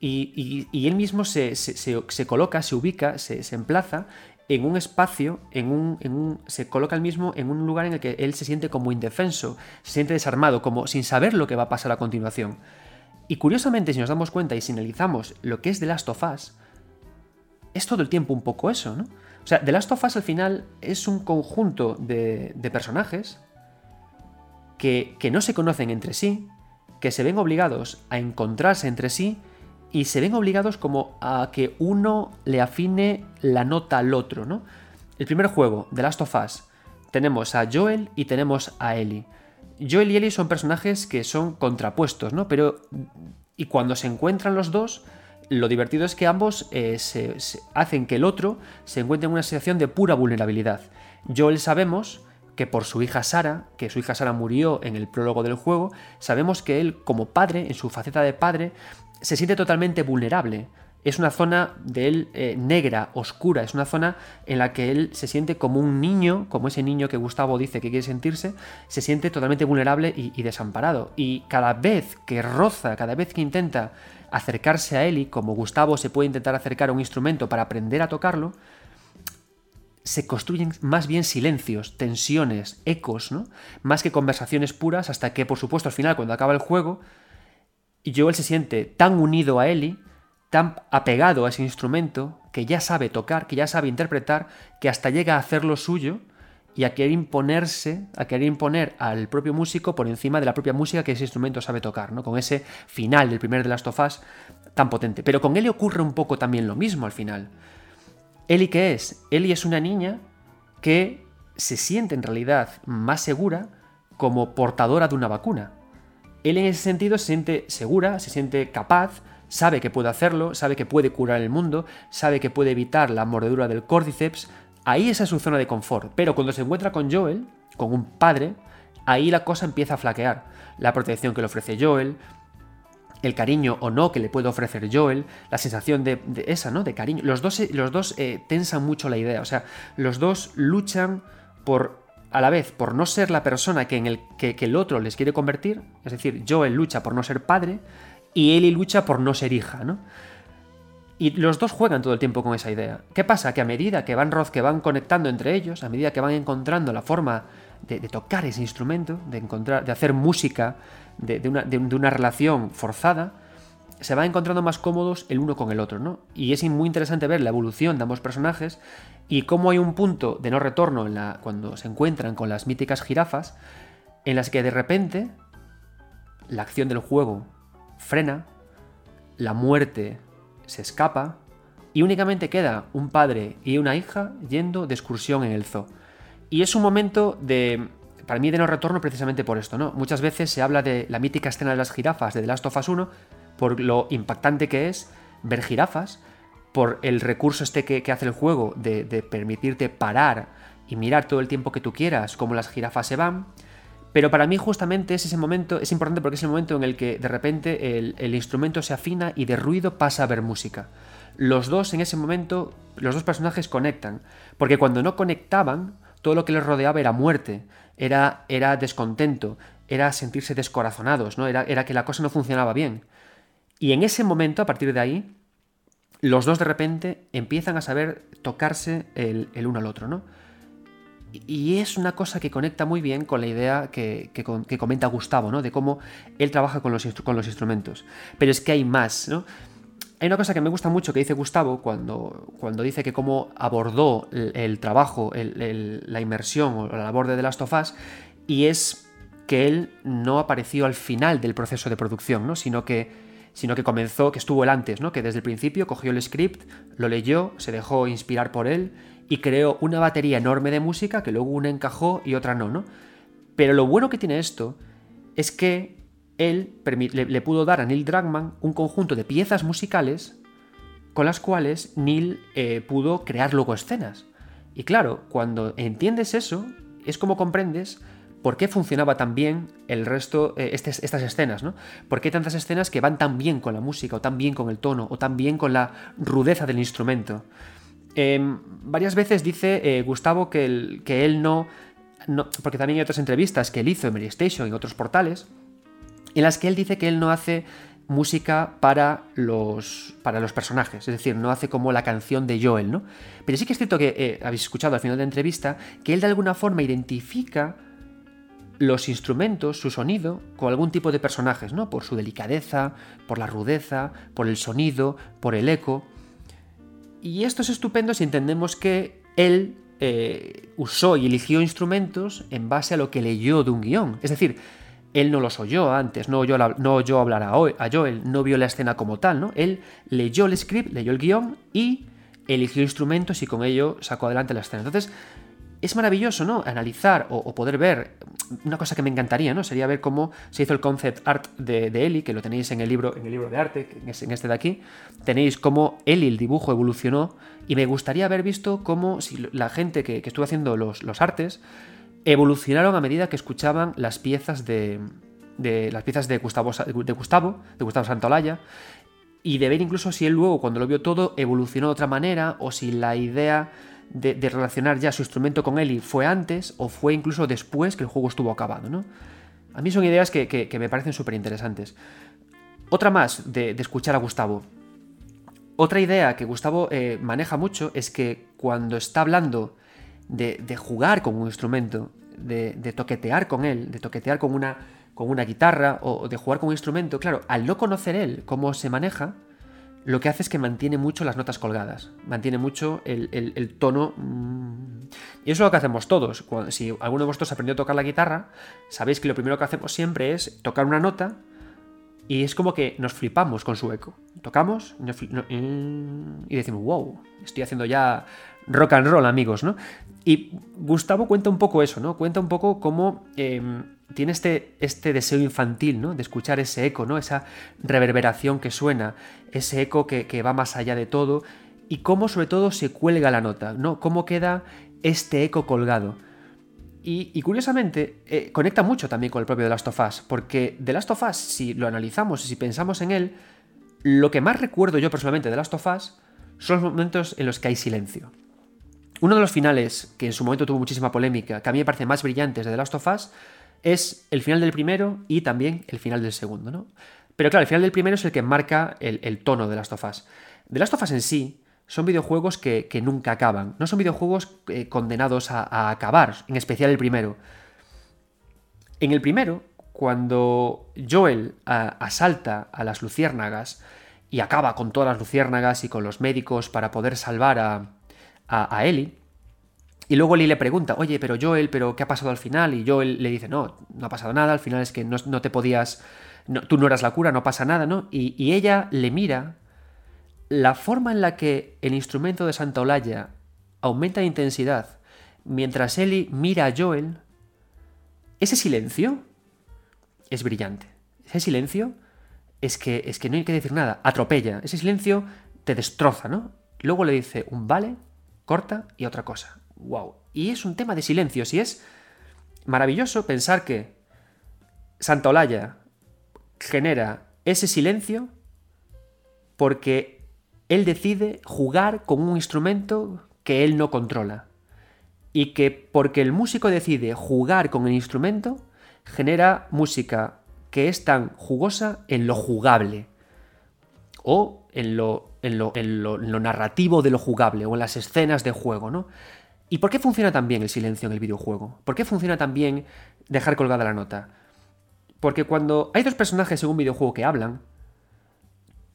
Y, él mismo se, se, coloca, se ubica, se, emplaza en un espacio, en un, en un, se coloca el mismo en un lugar en el que él se siente como indefenso, se siente desarmado, como sin saber lo que va a pasar a continuación. Y curiosamente, si nos damos cuenta y si analizamos lo que es The Last of Us, es todo el tiempo un poco eso, ¿no? O sea, The Last of Us al final es un conjunto de, de personajes que, que no se conocen entre sí, que se ven obligados a encontrarse entre sí y se ven obligados como a que uno le afine la nota al otro, ¿no? El primer juego, The Last of Us, tenemos a Joel y tenemos a Ellie. Joel y Ellie son personajes que son contrapuestos, ¿no? Pero y cuando se encuentran los dos, lo divertido es que ambos eh, se, hacen que el otro se encuentre en una situación de pura vulnerabilidad. Joel sabemos que por su hija Sara, que su hija Sara murió en el prólogo del juego, sabemos que él como padre, en su faceta de padre, se siente totalmente vulnerable. Es una zona de él eh, negra, oscura, es una zona en la que él se siente como un niño, como ese niño que Gustavo dice que quiere sentirse, se siente totalmente vulnerable y, y desamparado. Y cada vez que roza, cada vez que intenta acercarse a Eli, como Gustavo se puede intentar acercar a un instrumento para aprender a tocarlo, se construyen más bien silencios, tensiones, ecos, ¿no? Más que conversaciones puras, hasta que, por supuesto, al final, cuando acaba el juego, Joel se siente tan unido a Ellie, tan apegado a ese instrumento, que ya sabe tocar, que ya sabe interpretar, que hasta llega a hacerlo suyo y a querer imponerse, a querer imponer al propio músico por encima de la propia música que ese instrumento sabe tocar, ¿no? Con ese final del primer de Last of Us tan potente. Pero con Ellie ocurre un poco también lo mismo al final. Ellie, ¿qué es? Ellie es una niña que se siente en realidad más segura como portadora de una vacuna. Él en ese sentido se siente segura, se siente capaz, sabe que puede hacerlo, sabe que puede curar el mundo, sabe que puede evitar la mordedura del córdiceps. Ahí esa es su zona de confort. Pero cuando se encuentra con Joel, con un padre, ahí la cosa empieza a flaquear. La protección que le ofrece Joel, el cariño o no que le puede ofrecer Joel, la sensación de, de esa, ¿no? De cariño. Los dos, los dos eh, tensan mucho la idea, o sea, los dos luchan por, a la vez, por no ser la persona que, el, otro les quiere convertir, es decir, Joel lucha por no ser padre y Ellie lucha por no ser hija, ¿no? Y los dos juegan todo el tiempo con esa idea. ¿Qué pasa? Que a medida que van, que van conectando entre ellos, a medida que van encontrando la forma de, tocar ese instrumento, de, encontrar, de hacer música, de, una, relación forzada, se van encontrando más cómodos el uno con el otro, ¿no? Y es muy interesante ver la evolución de ambos personajes y cómo hay un punto de no retorno cuando se encuentran con las míticas jirafas, en las que de repente la acción del juego frena, la muerte se escapa y únicamente queda un padre y una hija yendo de excursión en el zoo. Y es un momento de, para mí, de no retorno precisamente por esto, ¿no? Muchas veces se habla de la mítica escena de las jirafas de The Last of Us 1 por lo impactante que es ver jirafas, por el recurso este que, hace el juego de, permitirte parar y mirar todo el tiempo que tú quieras cómo las jirafas se van. Pero para mí justamente es ese momento, es importante porque es el momento en el que de repente el, instrumento se afina y de ruido pasa a ver música. Los dos en ese momento, los dos personajes conectan, porque cuando no conectaban, todo lo que les rodeaba era muerte, era, era descontento, era sentirse descorazonados, ¿no? era que la cosa no funcionaba bien. Y en ese momento, a partir de ahí, los dos de repente empiezan a saber tocarse el, uno al otro, ¿no? Y es una cosa que conecta muy bien con la idea que, comenta Gustavo, ¿no? De cómo él trabaja con los, con los instrumentos. Pero es que hay más, ¿no? Hay una cosa que me gusta mucho que dice Gustavo cuando, cuando dice que cómo abordó el, trabajo, la inmersión o la labor de The Last of Us, y es que él no apareció al final del proceso de producción, ¿no? Sino que sino que comenzó, que estuvo él antes, ¿no? que desde el principio cogió el script, lo leyó, se dejó inspirar por él y creó una batería enorme de música que luego una encajó y otra no, ¿no? Pero lo bueno que tiene esto es que él le, pudo dar a Neil Druckmann un conjunto de piezas musicales con las cuales Neil eh, pudo crear luego escenas. Y claro, cuando entiendes eso, es como comprendes por qué funcionaba tan bien el resto, eh, estas escenas, ¿no? ¿Por qué tantas escenas que van tan bien con la música, o tan bien con el tono, o tan bien con la rudeza del instrumento? Em, varias veces dice eh, Gustavo que, que él no, no, Porque también hay otras entrevistas que él hizo en Mary Station y otros portales, en las que él dice que él no hace música para los, para los personajes, es decir, no hace como la canción de Joel, ¿no? Pero sí que es cierto que eh, habéis escuchado al final de la entrevista que él de alguna forma identifica los instrumentos, su sonido, con algún tipo de personajes, ¿no? Por su delicadeza, por la rudeza, por el sonido, por el eco. Y esto es estupendo si entendemos que él eh, usó y eligió instrumentos en base a lo que leyó de un guion. Es decir, él no los oyó antes, no oyó, no oyó hablar a, a Joel, no vio la escena como tal, ¿no? Él leyó el script, leyó el guion y eligió instrumentos y con ello sacó adelante la escena. Entonces, es maravilloso, ¿no? Analizar o, poder ver. Una cosa que me encantaría, ¿no? Sería ver cómo se hizo el concept art de, de Eli, que lo tenéis en el libro, en el libro de arte, en este de aquí. Tenéis cómo Eli, el dibujo, evolucionó. Y me gustaría haber visto cómo si la gente que, estuvo haciendo los, los, artes evolucionaron a medida que escuchaban las piezas de. de las piezas de Gustavo, de Gustavo, de Gustavo Santolaya. Y de ver incluso si él luego, cuando lo vio todo, evolucionó de otra manera, o si la idea de, relacionar ya su instrumento con Eli fue antes o fue incluso después que el juego estuvo acabado, ¿no? A mí son ideas que, me parecen súper interesantes. Otra más de, escuchar a Gustavo. Otra idea que Gustavo eh, maneja mucho es que cuando está hablando de, jugar con un instrumento, de, toquetear con él, de toquetear con una, con una guitarra o de jugar con un instrumento, claro, al no conocer él cómo se maneja, lo que hace es que mantiene mucho las notas colgadas, mantiene mucho el, tono... Mm, y eso es lo que hacemos todos. si alguno de vosotros aprendió a tocar la guitarra, sabéis que lo primero que hacemos siempre es tocar una nota y es como que nos flipamos con su eco. Tocamos y decimos, wow, estoy haciendo ya rock and roll, amigos, ¿no? Y Gustavo cuenta un poco eso, ¿no? Cuenta un poco cómo em, tiene este, este deseo infantil, ¿no? De escuchar ese eco, ¿no? Esa reverberación que suena, ese eco que, va más allá de todo y cómo sobre todo se cuelga la nota, ¿no? Cómo queda este eco colgado. Y, curiosamente, eh, conecta mucho también con el propio The Last of Us, porque The Last of Us, si lo analizamos y si pensamos en él, lo que más recuerdo yo personalmente de The Last of Us son los momentos en los que hay silencio. Uno de los finales, que en su momento tuvo muchísima polémica, que a mí me parece más brillantes de The Last of Us, es el final del primero y también el final del segundo, ¿no? Pero claro, el final del primero es el que marca el, tono de Last of Us. The Last of Us en sí son videojuegos que, nunca acaban. No son videojuegos eh, condenados a, acabar, en especial el primero. En el primero, cuando Joel asalta a las luciérnagas y acaba con todas las luciérnagas y con los médicos para poder salvar a, a, Ellie, y luego Ellie le pregunta, oye, pero Joel, pero ¿qué ha pasado al final? Y Joel le dice, no, no ha pasado nada, al final es que no, te podías, tú no eras la cura, no pasa nada, ¿no? Y, y, ella le mira la forma en la que el instrumento de Santa Olaya aumenta de intensidad mientras Ellie mira a Joel, ese silencio es brillante. Ese silencio es que, es que no hay que decir nada, atropella. Ese silencio te destroza, ¿no? Luego le dice un vale, corta y otra cosa. ¡Wow! Y es un tema de silencios y es maravilloso pensar que Santa Olaya genera ese silencio porque él decide jugar con un instrumento que él no controla. Y que porque el músico decide jugar con el instrumento, genera música que es tan jugosa en lo jugable. O en lo, en lo, narrativo de lo jugable, o en las escenas de juego, ¿no? ¿Y por qué funciona tan bien el silencio en el videojuego? ¿Por qué funciona tan bien dejar colgada la nota? Porque cuando hay dos personajes en un videojuego que hablan,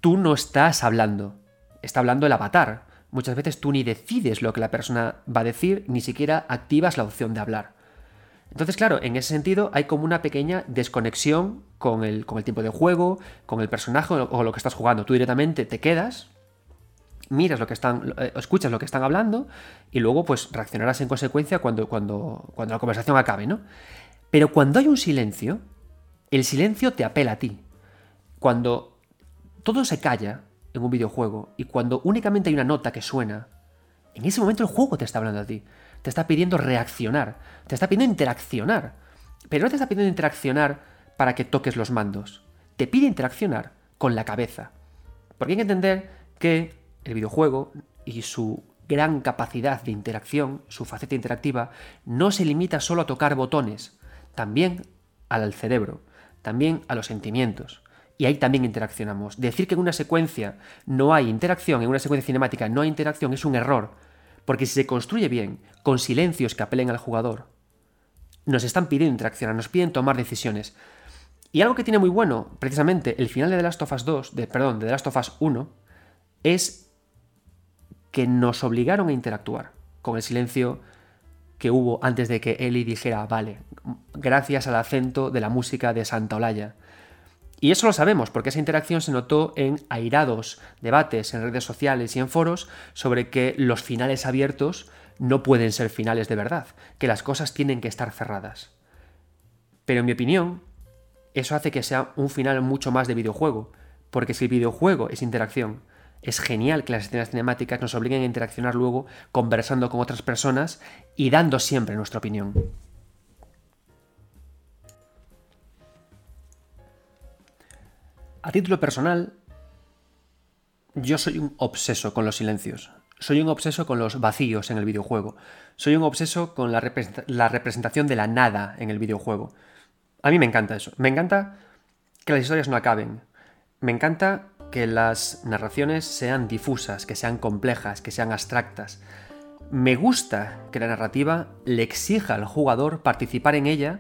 tú no estás hablando está hablando el avatar. Muchas veces tú ni decides lo que la persona va a decir, ni siquiera activas la opción de hablar. Entonces, claro, en ese sentido hay como una pequeña desconexión con el tiempo de juego, con el personaje o lo que estás jugando. Tú directamente te quedas, miras lo que están, eh, escuchas lo que están hablando y luego pues reaccionarás en consecuencia cuando, cuando, cuando la conversación acabe, ¿no? Pero cuando hay un silencio, el silencio te apela a ti. Cuando todo se calla, en un videojuego y cuando únicamente hay una nota que suena, en ese momento el juego te está hablando a ti. Te está pidiendo reaccionar, te está pidiendo interaccionar. Pero no te está pidiendo interaccionar para que toques los mandos. Te pide interaccionar con la cabeza. Porque hay que entender que el videojuego y su gran capacidad de interacción, su faceta interactiva, no se limita solo a tocar botones, también al cerebro, también a los sentimientos y ahí también interaccionamos. Decir que en una secuencia no hay interacción, en una secuencia cinemática no hay interacción, es un error. Porque si se construye bien, con silencios que apelen al jugador, nos están pidiendo interaccionar, nos piden tomar decisiones. Y algo que tiene muy bueno, precisamente, el final de The Last of Us 2, de, perdón, de The Last of Us 1, es que nos obligaron a interactuar con el silencio que hubo antes de que Ellie dijera, vale, gracias al acento de la música de Santa Olaya. Y eso lo sabemos porque esa interacción se notó en airados debates en redes sociales y en foros sobre que los finales abiertos no pueden ser finales de verdad, que las cosas tienen que estar cerradas. Pero en mi opinión, eso hace que sea un final mucho más de videojuego, porque si el videojuego es interacción, es genial que las escenas cinemáticas nos obliguen a interaccionar luego conversando con otras personas y dando siempre nuestra opinión. A título personal, yo soy un obseso con los silencios. Soy un obseso con los vacíos en el videojuego. Soy un obseso con la, representación de la nada en el videojuego. A mí me encanta eso. Me encanta que las historias no acaben. Me encanta que las narraciones sean difusas, que sean complejas, que sean abstractas. Me gusta que la narrativa le exija al jugador participar en ella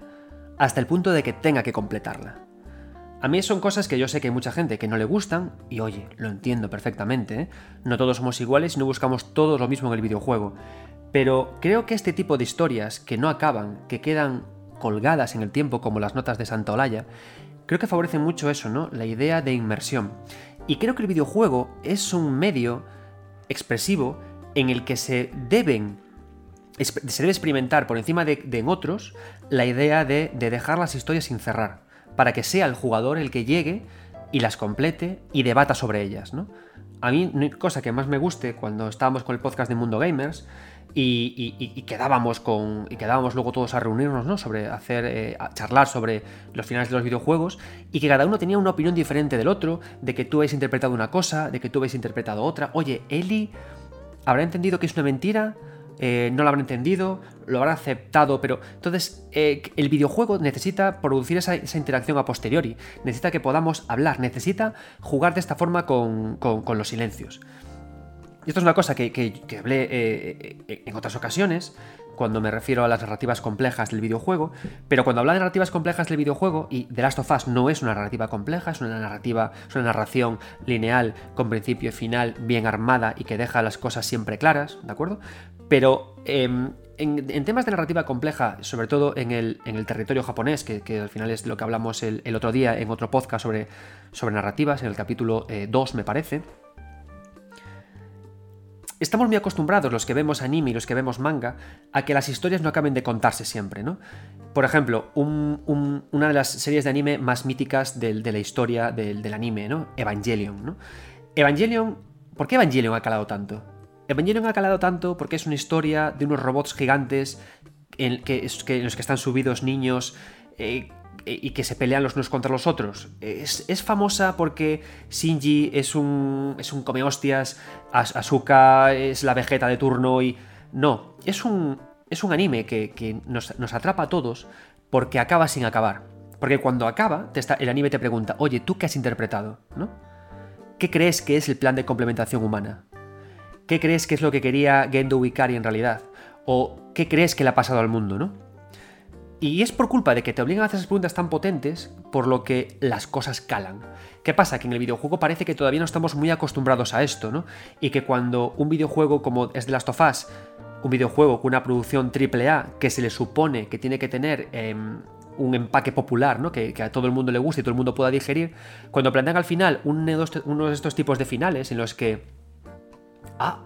hasta el punto de que tenga que completarla. A mí son cosas que yo sé que hay mucha gente que no le gustan, y oye, lo entiendo perfectamente, ¿eh? no todos somos iguales y no buscamos todos lo mismo en el videojuego, pero creo que este tipo de historias que no acaban, que quedan colgadas en el tiempo como las notas de Santa Olaya, creo que favorecen mucho eso, ¿no? La idea de inmersión. Y creo que el videojuego es un medio expresivo en el que se deben se debe experimentar por encima de, en otros la idea de, de dejar las historias sin cerrar para que sea el jugador el que llegue y las complete y debata sobre ellas, ¿no? A mí, cosa que más me guste cuando estábamos con el podcast de Mundo Gamers y, quedábamos con y quedábamos luego todos a reunirnos, ¿no? Sobre hacer, eh, charlar sobre los finales de los videojuegos y que cada uno tenía una opinión diferente del otro, de que tú habéis interpretado una cosa, de que tú habéis interpretado otra. Oye, Eli habrá entendido que es una mentira. eh, no lo habrá entendido, lo habrá aceptado, pero entonces eh, el videojuego necesita producir esa, interacción a posteriori, necesita que podamos hablar, necesita jugar de esta forma con, los silencios. Y esto es una cosa que, hablé eh, en otras ocasiones, cuando me refiero a las narrativas complejas del videojuego, pero cuando hablo de narrativas complejas del videojuego, y The Last of Us no es una narrativa compleja, es una narrativa, es una narración lineal, con principio y final, bien armada y que deja las cosas siempre claras, ¿de acuerdo? Pero em, en, temas de narrativa compleja, sobre todo en el, en el territorio japonés, que, al final es lo que hablamos el, otro día en otro podcast sobre, sobre narrativas, en el capítulo 2 eh, me parece, estamos muy acostumbrados, los que vemos anime y los que vemos manga, a que las historias no acaben de contarse siempre, ¿no? Por ejemplo, una de las series de anime más míticas de, la historia del, anime, ¿no? Evangelion. Evangelion, ¿por qué Evangelion ha calado tanto? Evangelion ha calado tanto porque es una historia de unos robots gigantes en, que, los que están subidos niños eh, y que se pelean los unos contra los otros. Es, famosa porque Shinji es un, es un come hostias, Asuka es la vegeta de turno y... No, es un, es un anime que, nos, atrapa a todos porque acaba sin acabar. Porque cuando acaba, el anime te pregunta, oye, ¿tú qué has interpretado? ¿No? ¿Qué crees que es el plan de complementación humana? ¿Qué crees que es lo que quería Gendo Ikari en realidad? ¿O qué crees que le ha pasado al mundo, no? Y es por culpa de que te obligan a hacer esas preguntas tan potentes por lo que las cosas calan. ¿Qué pasa? Que en el videojuego parece que todavía no estamos muy acostumbrados a esto, ¿no? Y que cuando un videojuego como es The Last of Us, un videojuego con una producción AAA que se le supone que tiene que tener em, un empaque popular, ¿no? Que, a todo el mundo le guste y todo el mundo pueda digerir, cuando plantean al final uno de estos tipos de finales en los que... Ah,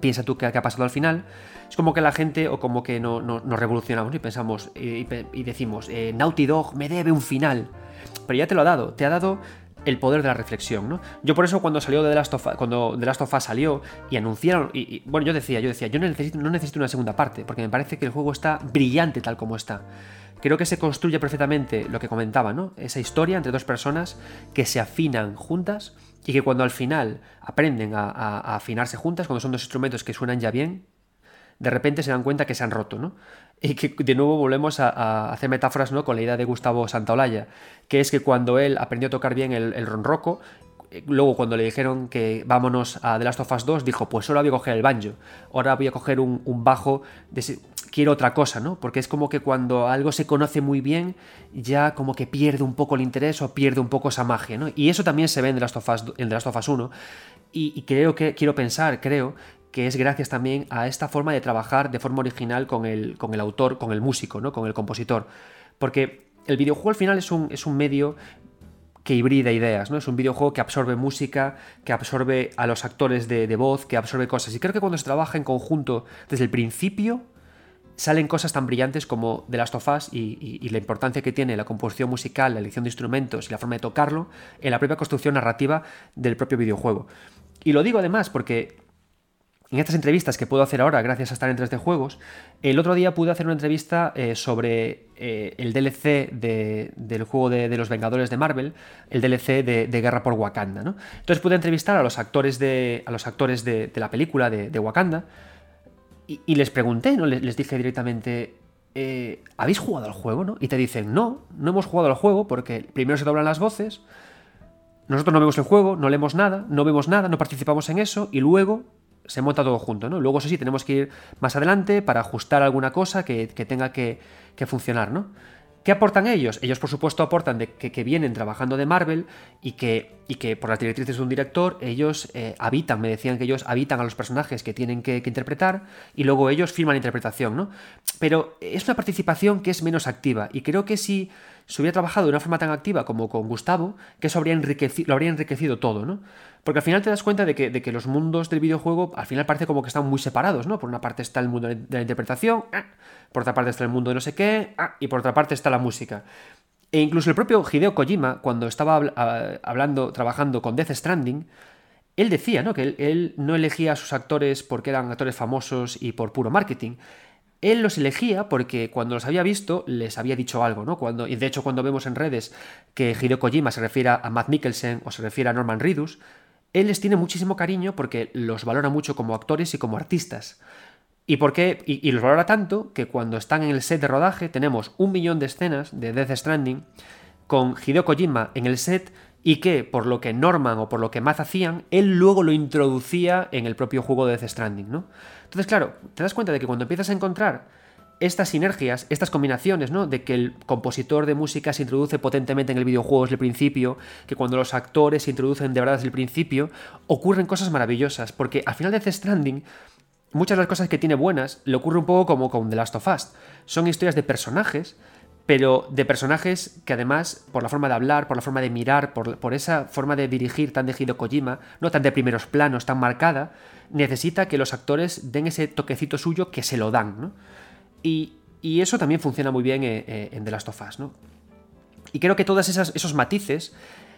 piensa tú qué ha pasado al final, es como que la gente, o como que no, nos revolucionamos y pensamos y, decimos, eh, Naughty Dog me debe un final. Pero ya te lo ha dado, te ha dado el poder de la reflexión, ¿no? Yo por eso cuando salió de The Last of Us, cuando The Last of Us salió y anunciaron, y, bueno, yo decía, yo decía, yo no necesito, no necesito una segunda parte, porque me parece que el juego está brillante tal como está. Creo que se construye perfectamente lo que comentaba, ¿no? Esa historia entre dos personas que se afinan juntas y que cuando al final aprenden a afinarse juntas, cuando son dos instrumentos que suenan ya bien, de repente se dan cuenta que se han roto, ¿no? Y que de nuevo volvemos a, hacer metáforas ¿no? con la idea de Gustavo Santaolalla, que es que cuando él aprendió a tocar bien el, ronroco, eh, luego cuando le dijeron que vámonos a The Last of Us 2, dijo, pues ahora voy a coger el banjo, ahora voy a coger un, bajo, de quiero otra cosa, ¿no? Porque es como que cuando algo se conoce muy bien, ya como que pierde un poco el interés o pierde un poco esa magia, ¿no? Y eso también se ve en The Last of Us, en The Last of Us 1, y, y creo que, quiero pensar, creo que es gracias también a esta forma de trabajar de forma original con el, con el autor, con el músico, ¿no? con el compositor. Porque el videojuego al final es un, es un medio que hibrida ideas, ¿no? Es un videojuego que absorbe música, que absorbe a los actores de, voz, que absorbe cosas. Y creo que cuando se trabaja en conjunto desde el principio, salen cosas tan brillantes como The Last of Us y, y, la importancia que tiene la composición musical, la elección de instrumentos y la forma de tocarlo en la propia construcción narrativa del propio videojuego. Y lo digo además porque en estas entrevistas que puedo hacer ahora gracias a estar en 3D Juegos, el otro día pude hacer una entrevista eh, sobre eh, el DLC del juego de, los Vengadores de Marvel, el DLC de, Guerra por Wakanda. ¿no? Entonces pude entrevistar a los actores de, a los actores de, la película de, Wakanda y, les pregunté, ¿no? les, dije directamente, eh, ¿habéis jugado al juego? ¿no? Y te dicen, no, no hemos jugado al juego porque primero se doblan las voces, nosotros no vemos el juego, no leemos nada, no vemos nada, no participamos en eso y luego se monta todo junto, ¿no? Luego, eso sí, tenemos que ir más adelante para ajustar alguna cosa que, tenga que, funcionar, ¿no? ¿Qué aportan ellos? Ellos, por supuesto, aportan de que, vienen trabajando de Marvel y que, y que, por las directrices de un director, ellos eh, habitan, me decían que ellos habitan a los personajes que tienen que, interpretar y luego ellos firman la interpretación, ¿no? Pero es una participación que es menos activa y creo que si se hubiera trabajado de una forma tan activa como con Gustavo, que eso habría lo habría enriquecido todo, ¿no? Porque al final te das cuenta de que, los mundos del videojuego al final parece como que están muy separados, ¿no? Por una parte está el mundo de la interpretación, ah, por otra parte está el mundo de no sé qué, ah, y por otra parte está la música. E incluso el propio Hideo Kojima, cuando estaba hablando, trabajando con Death Stranding, él decía, ¿no? Que él, él no elegía a sus actores porque eran actores famosos y por puro marketing. Él los elegía porque cuando los había visto les había dicho algo, ¿no? Cuando, y de hecho cuando vemos en redes que Hideo Kojima se refiere a Matt Mikkelsen o se refiere a Norman Reedus, él les tiene muchísimo cariño porque los valora mucho como actores y como artistas. ¿Y por y los valora tanto que cuando están en el set de rodaje tenemos un millón de escenas de Death Stranding con Hideo Kojima en el set y que por lo que Norman o por lo que Matt hacían, él luego lo introducía en el propio juego de Death Stranding, ¿no? Entonces, claro, te das cuenta de que cuando empiezas a encontrar estas sinergias, estas combinaciones, ¿no? De que el compositor de música se introduce potentemente en el videojuego desde el principio, que cuando los actores se introducen de verdad desde el principio, ocurren cosas maravillosas, porque al final de Death Stranding muchas de las cosas que tiene buenas le ocurre un poco como con The Last of Us. Son historias de personajes pero de personajes que además, por la forma de hablar, por la forma de mirar, por, esa forma de dirigir tan de Hideo Kojima, no tan de primeros planos, tan marcada, necesita que los actores den ese toquecito suyo que se lo dan, Y, eso también funciona muy bien eh, eh, en The Last of Us, ¿no? Y creo que todos esos matices,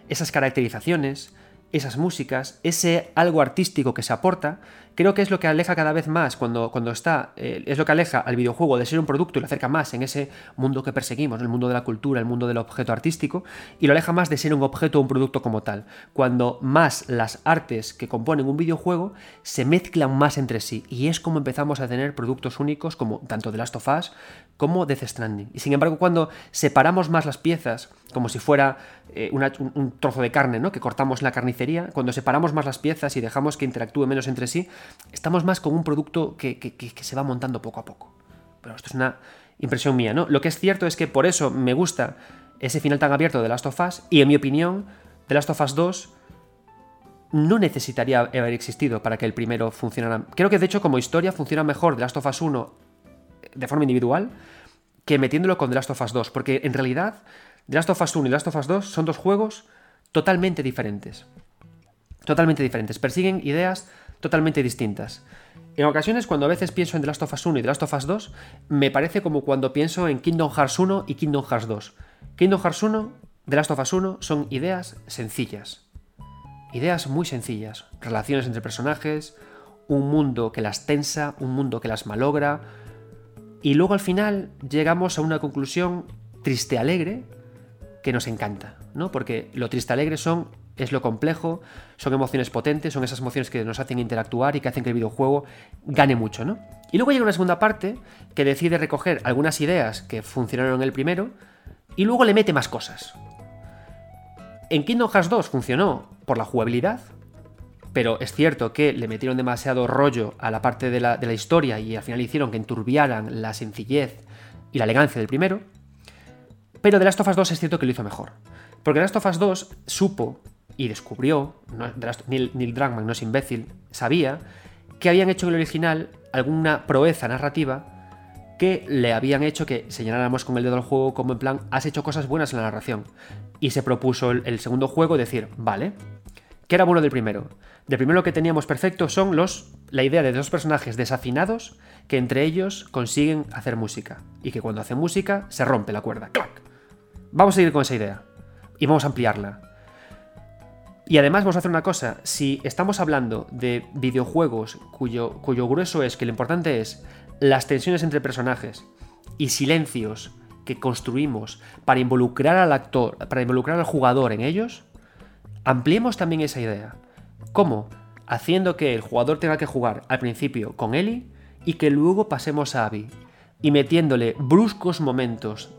esas caracterizaciones, esas músicas, ese algo artístico que se aporta, creo que es lo que aleja cada vez más cuando, cuando está, eh, es lo que aleja al videojuego de ser un producto y lo acerca más en ese mundo que perseguimos, el mundo de la cultura, el mundo del objeto artístico, y lo aleja más de ser un objeto o un producto como tal. Cuando más las artes que componen un videojuego se mezclan más entre sí, y es como empezamos a tener productos únicos como tanto The Last of Us como Death Stranding. Y sin embargo, cuando separamos más las piezas, como si fuera eh, un, trozo de carne, ¿no? Que cortamos en la carnicería, cuando separamos más las piezas y dejamos que interactúen menos entre sí, estamos más con un producto que, se va montando poco a poco. Pero esto es una impresión mía, ¿no? Lo que es cierto es que por eso me gusta ese final tan abierto de Last of Us, y en mi opinión, The Last of Us 2 no necesitaría haber existido para que el primero funcionara. Creo que de hecho como historia funciona mejor The Last of Us 1 de forma individual que metiéndolo con The Last of Us 2, porque en realidad The Last of Us 1 y The Last of Us 2 son dos juegos totalmente diferentes. Totalmente diferentes. Persiguen ideas totalmente distintas. En ocasiones, cuando a veces pienso en The Last of Us 1 y The Last of Us 2, me parece como cuando pienso en Kingdom Hearts 1 y Kingdom Hearts 2. Kingdom Hearts 1, The Last of Us 1 son ideas sencillas. Ideas muy sencillas. Relaciones entre personajes, un mundo que las tensa, un mundo que las malogra. Y luego al final llegamos a una conclusión triste alegre que nos encanta, ¿no? Porque lo triste alegre son es lo complejo, son emociones potentes, son esas emociones que nos hacen interactuar y que hacen que el videojuego gane mucho, ¿no? Y luego llega una segunda parte que decide recoger algunas ideas que funcionaron en el primero y luego le mete más cosas. En Kingdom Hearts 2 funcionó por la jugabilidad, pero es cierto que le metieron demasiado rollo a la parte de la, de la historia y al final hicieron que enturbiaran la sencillez y la elegancia del primero. Pero The Last of Us 2 es cierto que lo hizo mejor. Porque The Last of Us 2 supo y descubrió, Neil, Druckmann no es imbécil, sabía que habían hecho en el original alguna proeza narrativa que le habían hecho que señaláramos con el dedo al juego como en plan, has hecho cosas buenas en la narración. Y se propuso el, segundo juego decir, vale, ¿qué era bueno del primero? Del primero que teníamos perfecto son los la idea de dos personajes desafinados que entre ellos consiguen hacer música y que cuando hacen música se rompe la cuerda. ¡Clac! Vamos a seguir con esa idea y vamos a ampliarla. Y además vamos a hacer una cosa, si estamos hablando de videojuegos cuyo, cuyo grueso es que lo importante es las tensiones entre personajes y silencios que construimos para involucrar al actor, para involucrar al jugador en ellos, ampliemos también esa idea. ¿Cómo? Haciendo que el jugador tenga que jugar al principio con Ellie y que luego pasemos a Abby y metiéndole bruscos momentos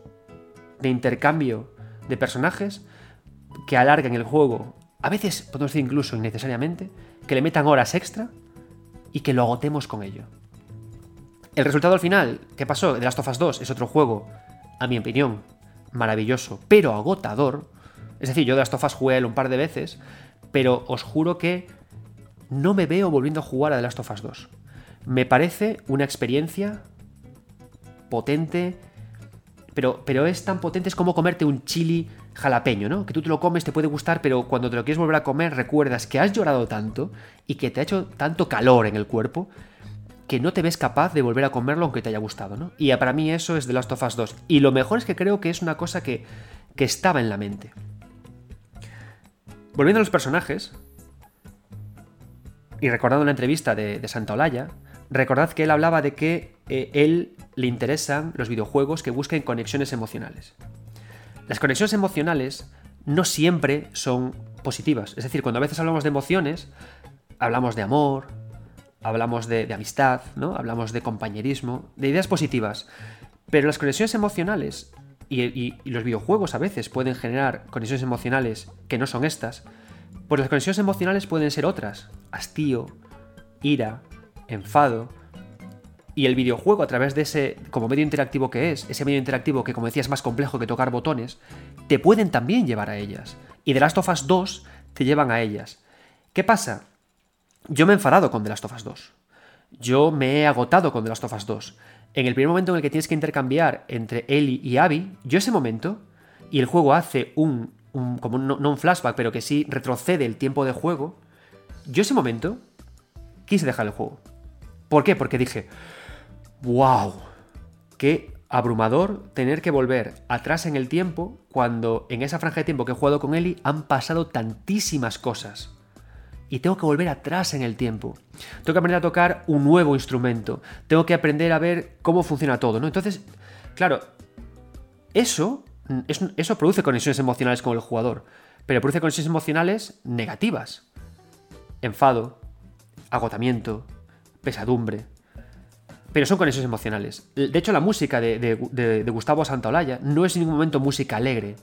de intercambio de personajes que alargan el juego a veces podemos decir incluso innecesariamente, que le metan horas extra y que lo agotemos con ello. El resultado al final, ¿qué pasó? The Last of Us 2 es otro juego, a mi opinión, maravilloso, pero agotador. Es decir, yo The Last of Us jugué un par de veces, pero os juro que no me veo volviendo a jugar a The Last of Us 2. Me parece una experiencia potente, pero, pero es tan potente, es como comerte un chili jalapeño, ¿no? Que tú te lo comes, te puede gustar, pero cuando te lo quieres volver a comer recuerdas que has llorado tanto y que te ha hecho tanto calor en el cuerpo que no te ves capaz de volver a comerlo aunque te haya gustado, ¿no? Y para mí eso es The Last of Us 2. Y lo mejor es que creo que es una cosa que, que estaba en la mente. Volviendo a los personajes, y recordando la entrevista de, de Santa Olaya, recordad que él hablaba de que eh, él le interesan los videojuegos que busquen conexiones emocionales. Las conexiones emocionales no siempre son positivas. Es decir, cuando a veces hablamos de emociones, hablamos de amor, hablamos de, amistad, ¿no? Hablamos de compañerismo, de ideas positivas. Pero las conexiones emocionales y, los videojuegos a veces pueden generar conexiones emocionales que no son estas, pues las conexiones emocionales pueden ser otras. Hastío, ira, enfado. Y el videojuego, a través de ese, como medio interactivo que es, ese medio interactivo que, como decía, es más complejo que tocar botones, te pueden también llevar a ellas. Y The Last of Us 2 te llevan a ellas. ¿Qué pasa? Yo me he enfadado con The Last of Us 2. Yo me he agotado con The Last of Us 2. En el primer momento en el que tienes que intercambiar entre Ellie y Abby, yo ese momento, y el juego hace un, como no, un flashback, pero que sí retrocede el tiempo de juego, yo ese momento quise dejar el juego. ¿Por qué? Porque dije, wow, qué abrumador tener que volver atrás en el tiempo cuando en esa franja de tiempo que he jugado con Ellie han pasado tantísimas cosas y tengo que volver atrás en el tiempo. Tengo que aprender a tocar un nuevo instrumento. Tengo que aprender a ver cómo funciona todo, ¿no? Entonces, claro, eso, eso produce conexiones emocionales con el jugador, pero produce conexiones emocionales negativas. Enfado, agotamiento, pesadumbre. Pero son conexiones emocionales. De hecho, la música de, de Gustavo Santaolalla no es en ningún momento música alegre.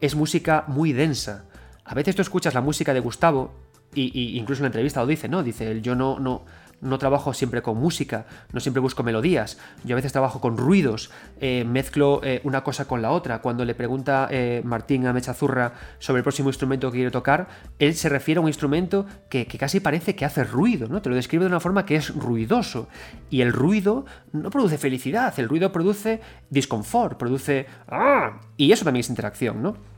Es música muy densa. A veces tú escuchas la música de Gustavo y, incluso en la entrevista lo dice, ¿no? Dice, yo no, no, no trabajo siempre con música, no siempre busco melodías, yo a veces trabajo con ruidos, eh, mezclo eh, una cosa con la otra. Cuando le pregunta eh, Martín a Mechazurra sobre el próximo instrumento que quiere tocar, él se refiere a un instrumento que, casi parece que hace ruido, ¿no? Te lo describe de una forma que es ruidoso. Y el ruido no produce felicidad, el ruido produce disconfort, produce... ¡Ah! Y eso también es interacción, ¿no?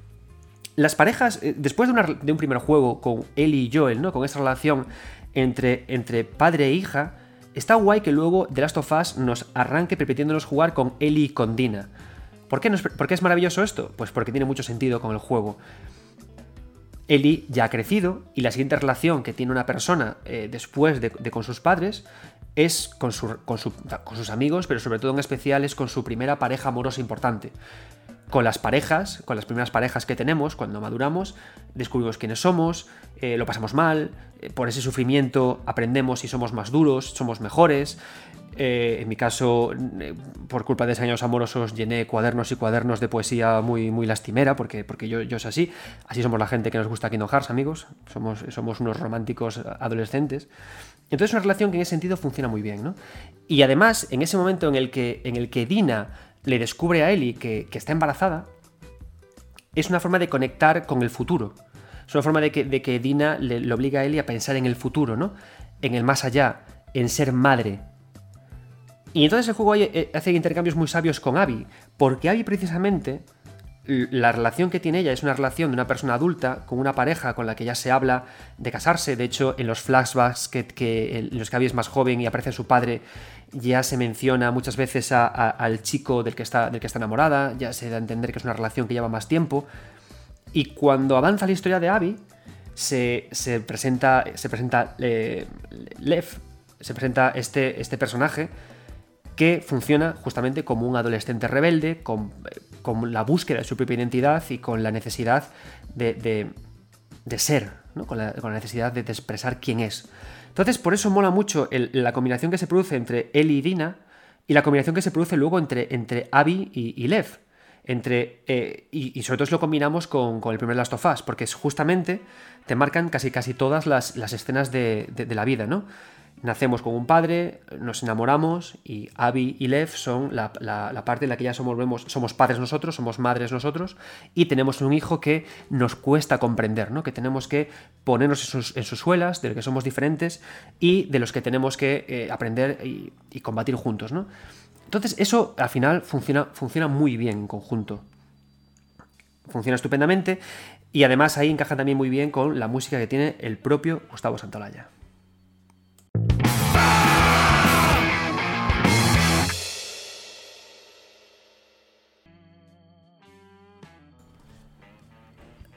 Las parejas, eh, después de, un primer juego con Ellie y Joel, ¿no? Con esa relación entre, padre e hija, está guay que luego The Last of Us nos arranque permitiéndonos jugar con Ellie y con Dina. ¿Por qué, es maravilloso esto? Pues porque tiene mucho sentido con el juego. Ellie ya ha crecido y la siguiente relación que tiene una persona eh, después de, con sus padres es con, con, sus amigos, pero sobre todo en especial es con su primera pareja amorosa importante con las parejas, con las primeras parejas que tenemos, cuando maduramos, descubrimos quiénes somos, eh, lo pasamos mal, eh, por ese sufrimiento aprendemos y somos más duros, somos mejores. Eh, en mi caso, por culpa de años amorosos, llené cuadernos y cuadernos de poesía muy, muy lastimera, porque, porque yo, yo soy así. Así somos la gente que nos gusta Hearts, amigos. Somos, somos unos románticos adolescentes. Entonces, es una relación que en ese sentido funciona muy bien, ¿no? Y además, en ese momento en el que, en el que Dina le descubre a Ellie que, está embarazada, es una forma de conectar con el futuro. Es una forma de que, de que Dina le, obliga a Ellie a pensar en el futuro, ¿no? En el más allá, en ser madre. Y entonces el juego eh, hace intercambios muy sabios con Abby, porque Abby precisamente la relación que tiene ella es una relación de una persona adulta con una pareja con la que ya se habla de casarse. De hecho, en los flashbacks que, que en los que Abby es más joven y aparece su padre, ya se menciona muchas veces al chico del que, está, del que está enamorada, ya se da a entender que es una relación que lleva más tiempo. Y cuando avanza la historia de Abby, se, presenta, se presenta eh, Lev, se presenta este, este personaje que funciona justamente como un adolescente rebelde, con, con, la búsqueda de su propia identidad y con la necesidad de, ser, con, la, necesidad de, expresar quién es. Entonces, por eso mola mucho la combinación que se produce entre él y Dina y la combinación que se produce luego entre, entre Abby y, Lev. Entre, eh, y, sobre todo si lo combinamos con, el primer Last of Us, porque es justamente te marcan casi casi todas las, escenas de, de, la vida, ¿no? Nacemos con un padre, nos enamoramos y Abby y Lev son la, parte en la que ya somos, somos padres nosotros, somos madres nosotros y tenemos un hijo que nos cuesta comprender, ¿no? que tenemos que ponernos en sus, suelas, de los que somos diferentes y de los que tenemos que eh, aprender y, combatir juntos. ¿no? Entonces eso al final funciona, funciona muy bien en conjunto. Funciona estupendamente y además ahí encaja también muy bien con la música que tiene el propio Gustavo Santolaya.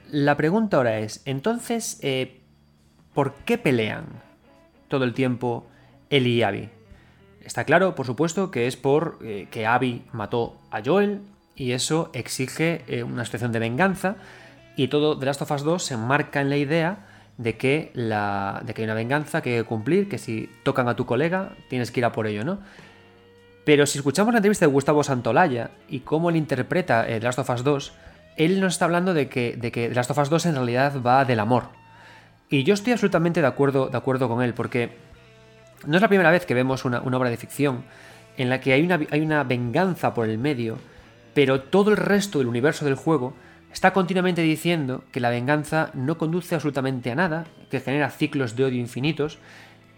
La pregunta ahora es, entonces, eh, ¿por qué pelean todo el tiempo Eli y Abby? Está claro, por supuesto, que es por eh, que Abby mató a Joel y eso exige eh, una situación de venganza y todo The Last of Us 2 se enmarca en la idea de que, la, de que hay una venganza que hay que cumplir, que si tocan a tu colega tienes que ir a por ello, ¿no? Pero si escuchamos la entrevista de Gustavo Santolaya y cómo él interpreta The Last of Us 2, él nos está hablando de que, de que Last of Us 2 en realidad va del amor. Y yo estoy absolutamente de acuerdo, de acuerdo con él, porque no es la primera vez que vemos una, una obra de ficción en la que hay una, hay una venganza por el medio, pero todo el resto del universo del juego está continuamente diciendo que la venganza no conduce absolutamente a nada, que genera ciclos de odio infinitos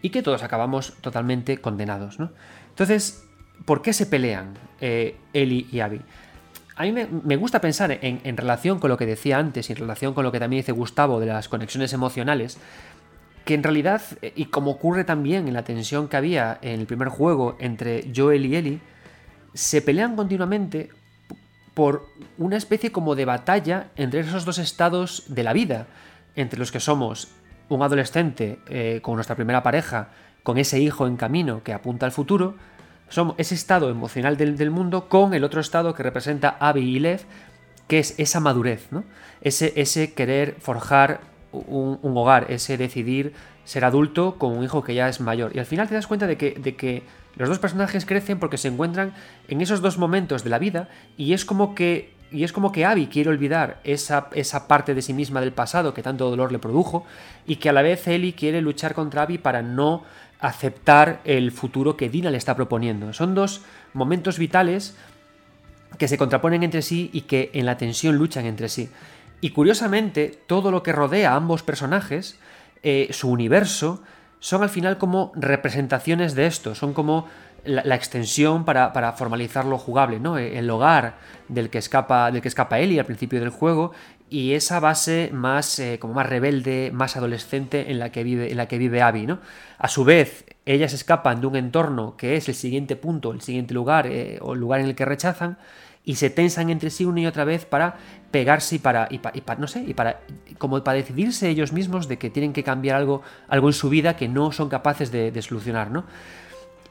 y que todos acabamos totalmente condenados. ¿no? Entonces, ¿por qué se pelean eh, Eli y Abby? A mí me, gusta pensar en, relación con lo que decía antes y en relación con lo que también dice Gustavo de las conexiones emocionales, que en realidad, eh, y como ocurre también en la tensión que había en el primer juego entre Joel y Ellie, se pelean continuamente por una especie como de batalla entre esos dos estados de la vida, entre los que somos un adolescente eh, con nuestra primera pareja, con ese hijo en camino que apunta al futuro, somos ese estado emocional del, mundo con el otro estado que representa Abby y Lev, que es esa madurez, ¿no? ese, ese querer forjar un, hogar, ese decidir ser adulto con un hijo que ya es mayor. Y al final te das cuenta de que, de que los dos personajes crecen porque se encuentran en esos dos momentos de la vida y es como que y es como que Abby quiere olvidar esa, esa, parte de sí misma del pasado que tanto dolor le produjo y que a la vez Ellie quiere luchar contra Abby para no aceptar el futuro que Dina le está proponiendo. Son dos momentos vitales que se contraponen entre sí y que en la tensión luchan entre sí. Y curiosamente, todo lo que rodea a ambos personajes, eh, su universo, son al final como representaciones de esto, son como la, extensión para, formalizar lo jugable, ¿no? El hogar del que escapa, del que escapa Ellie al principio del juego y esa base más eh, como más rebelde, más adolescente en la que vive, en la que vive Abby, ¿no? A su vez, ellas escapan de un entorno que es el siguiente punto, el siguiente lugar eh, o lugar en el que rechazan y se tensan entre sí una y otra vez para pegarse y para, y para, no sé, y para, como para decidirse ellos mismos de que tienen que cambiar algo, algo en su vida que no son capaces de, solucionar, ¿no?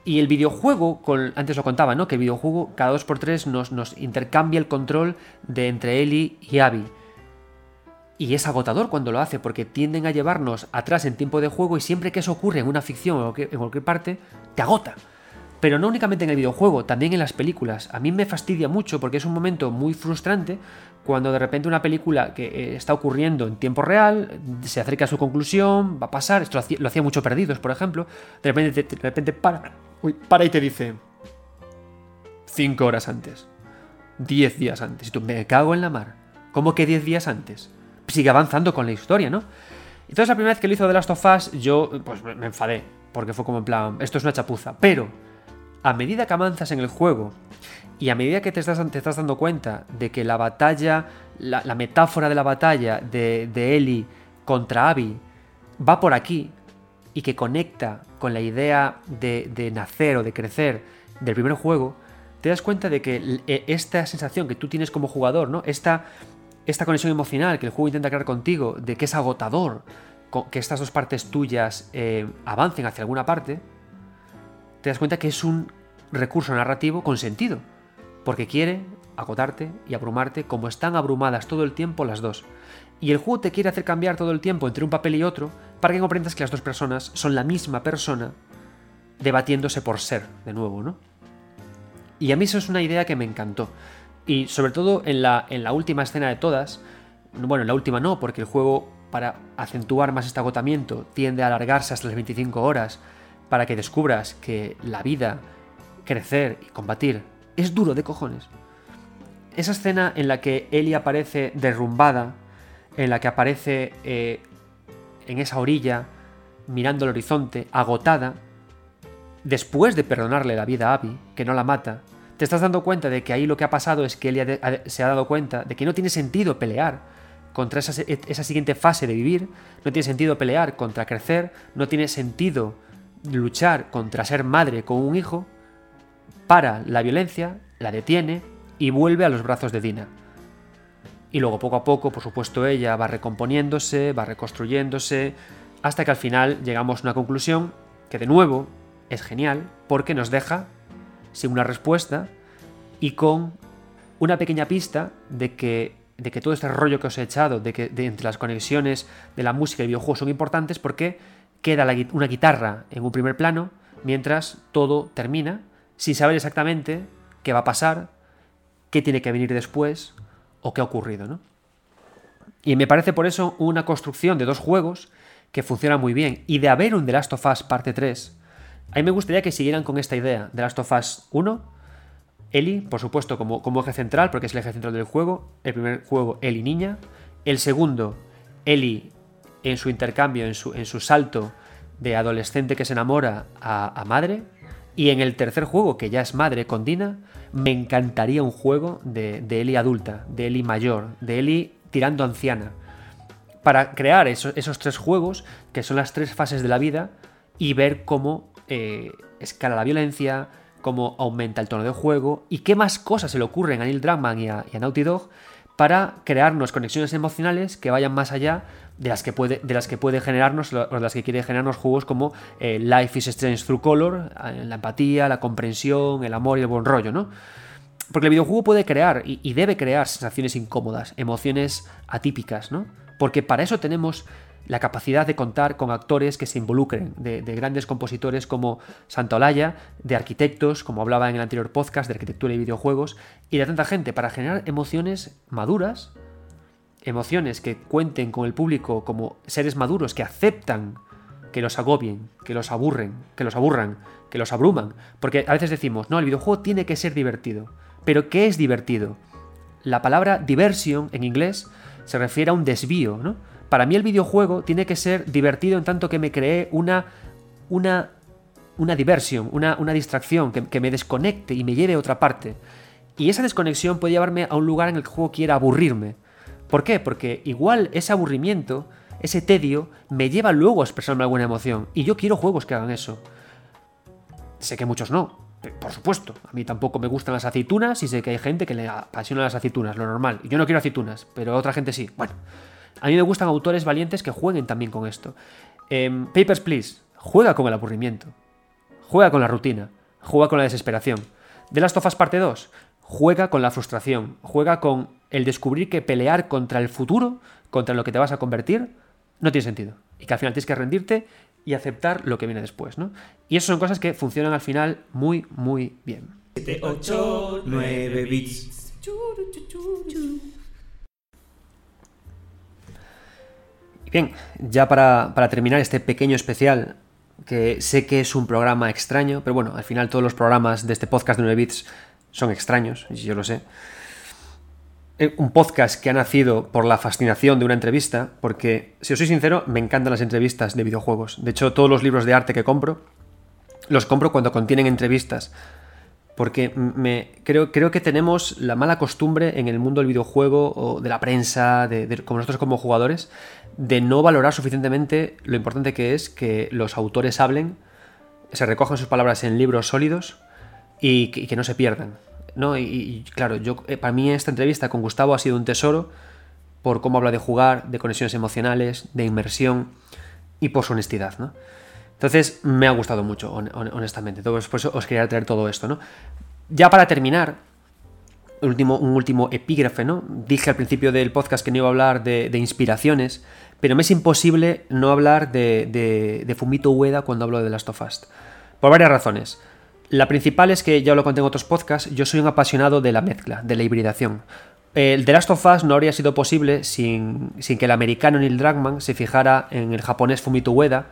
Y el videojuego, antes lo contaba, ¿no? Que el videojuego cada 2x3 nos, nos intercambia el control de entre Eli y Abby. Y es agotador cuando lo hace, porque tienden a llevarnos atrás en tiempo de juego y siempre que eso ocurre en una ficción o en cualquier parte, te agota. Pero no únicamente en el videojuego, también en las películas. A mí me fastidia mucho porque es un momento muy frustrante cuando de repente una película que eh, está ocurriendo en tiempo real se acerca a su conclusión, va a pasar, esto lo hacía, mucho Perdidos, por ejemplo, de repente, de repente para, para y te dice cinco horas antes, diez días antes, y tú me cago en la mar. ¿Cómo que diez días antes? Sigue avanzando con la historia, ¿no? Entonces la primera vez que lo hizo The Last of Us yo pues me enfadé, porque fue como en plan, esto es una chapuza, pero a medida que avanzas en el juego y a medida que te estás, estás dando cuenta de que la batalla, la, metáfora de la batalla de, de Ellie contra Abby va por aquí y que conecta con la idea de, nacer o de crecer del primer juego, te das cuenta de que e, esta sensación que tú tienes como jugador, ¿no? Esta, esta conexión emocional que el juego intenta crear contigo, de que es agotador que estas dos partes tuyas eh, avancen hacia alguna parte, te das cuenta que es un recurso narrativo con sentido, porque quiere agotarte y abrumarte como están abrumadas todo el tiempo las dos. Y el juego te quiere hacer cambiar todo el tiempo entre un papel y otro para que comprendas que las dos personas son la misma persona debatiéndose por ser, de nuevo, ¿no? Y a mí eso es una idea que me encantó. Y sobre todo en la, en la última escena de todas, bueno, en la última no, porque el juego, para acentuar más este agotamiento, tiende a alargarse hasta las 25 horas, para que descubras que la vida, crecer y combatir es duro de cojones. Esa escena en la que Ellie aparece derrumbada, en la que aparece eh, en esa orilla, mirando el horizonte, agotada, después de perdonarle la vida a Abby, que no la mata, te estás dando cuenta de que ahí lo que ha pasado es que Ellie se ha dado cuenta de que no tiene sentido pelear contra esa, esa siguiente fase de vivir, no tiene sentido pelear contra crecer, no tiene sentido luchar contra ser madre con un hijo, para la violencia, la detiene y vuelve a los brazos de Dina. Y luego poco a poco, por supuesto, ella va recomponiéndose, va reconstruyéndose, hasta que al final llegamos a una conclusión que de nuevo es genial porque nos deja sin una respuesta y con una pequeña pista de que de que todo este rollo que os he echado, de que de entre las conexiones de la música y el videojuego son importantes porque queda una guitarra en un primer plano mientras todo termina sin saber exactamente qué va a pasar, qué tiene que venir después o qué ha ocurrido, ¿no? Y me parece por eso una construcción de dos juegos que funciona muy bien. Y de haber un The Last of Us parte 3, a mí me gustaría que siguieran con esta idea. The Last of Us 1, Ellie, por supuesto, como, como eje central, porque es el eje central del juego. El primer juego, Ellie niña. El segundo, Ellie en su intercambio, en su, en su salto de adolescente que se enamora a, madre. Y en el tercer juego, que ya es madre con Dina, me encantaría un juego de, de Ellie adulta, de Ellie mayor, de Ellie tirando anciana. Para crear esos, tres juegos, que son las tres fases de la vida, y ver cómo eh, escala la violencia, cómo aumenta el tono de juego, y qué más cosas se le ocurren a Neil Druckmann y a, y a Naughty Dog para crearnos conexiones emocionales que vayan más allá de las que puede, de las que puede generarnos, o de las que quiere generarnos juegos como eh, Life is Strange Through Color, eh, la empatía, la comprensión, el amor y el buen rollo, ¿no? Porque el videojuego puede crear y, debe crear sensaciones incómodas, emociones atípicas, ¿no? Porque para eso tenemos la capacidad de contar con actores que se involucren, de, de grandes compositores como Santolaya, de arquitectos, como hablaba en el anterior podcast de arquitectura y videojuegos, y de tanta gente para generar emociones maduras, emociones que cuenten con el público como seres maduros que aceptan que los agobien, que los aburren, que los aburran, que los abruman. Porque a veces decimos, no, el videojuego tiene que ser divertido. Pero ¿qué es divertido? La palabra diversión en inglés se refiere a un desvío, ¿no? Para mí el videojuego tiene que ser divertido en tanto que me cree una, una, una diversión, una, una distracción, que, que me desconecte y me lleve a otra parte. Y esa desconexión puede llevarme a un lugar en el que el juego quiera aburrirme. ¿Por qué? Porque igual ese aburrimiento, ese tedio, me lleva luego a expresarme alguna emoción. Y yo quiero juegos que hagan eso. Sé que muchos no, por supuesto. A mí tampoco me gustan las aceitunas y sé que hay gente que le apasiona las aceitunas, lo normal. Yo no quiero aceitunas, pero otra gente sí. Bueno, a mí me gustan autores valientes que jueguen también con esto. Em, Papers, Please, juega con el aburrimiento. Juega con la rutina. Juega con la desesperación. De las tofas parte 2, juega con la frustración. Juega con el descubrir que pelear contra el futuro, contra lo que te vas a convertir, no tiene sentido. Y que al final tienes que rendirte y aceptar lo que viene después, ¿no? Y eso son cosas que funcionan al final muy, muy bien. 7, 8, 9 bits. Bien, ya para, para terminar este pequeño especial, que sé que es un programa extraño, pero bueno, al final todos los programas de este podcast de 9 bits son extraños, yo lo sé. Eh, un podcast que ha nacido por la fascinación de una entrevista, porque, si os soy sincero, me encantan las entrevistas de videojuegos. De hecho, todos los libros de arte que compro, los compro cuando contienen entrevistas. Porque me, creo, creo que tenemos la mala costumbre en el mundo del videojuego o de la prensa, de, como nosotros como jugadores, de no valorar suficientemente lo importante que es que los autores hablen, se recojan sus palabras en libros sólidos y que no se pierdan. ¿No? Y, claro, yo, eh, para mí esta entrevista con Gustavo ha sido un tesoro por cómo habla de jugar, de conexiones emocionales, de inmersión y por su honestidad, ¿no? Entonces me ha gustado mucho, honestamente. Entonces, por eso os quería traer todo esto, ¿no? Ya para terminar, un último, un último epígrafe, ¿no? Dije al principio del podcast que no iba a hablar de, inspiraciones, pero me es imposible no hablar de, de, Fumito Ueda cuando hablo de Last of Us. Por varias razones. La principal es que, ya lo conté en otros podcasts, yo soy un apasionado de la mezcla, de la hibridación. El The Last of Us no habría sido posible sin, que el americano Neil Druckmann se fijara en el japonés Fumito Ueda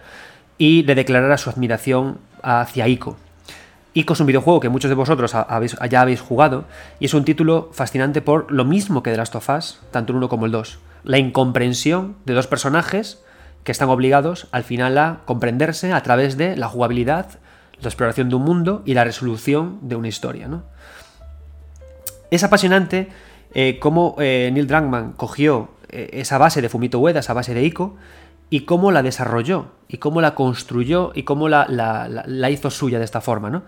y le declarara su admiración hacia Ico. Ico es un videojuego que muchos de vosotros ya habéis jugado y es un título fascinante por lo mismo que The Last of Us, tanto el uno como el 2. La incomprensión de dos personajes que están obligados al final a comprenderse a través de la jugabilidad la exploración de un mundo y la resolución de una historia. ¿no? Es apasionante eh, cómo eh, Neil Druckmann cogió eh, esa base de Fumito Ueda, esa base de Ico, y cómo la desarrolló, y cómo la construyó, y cómo la, hizo suya de esta forma. ¿no?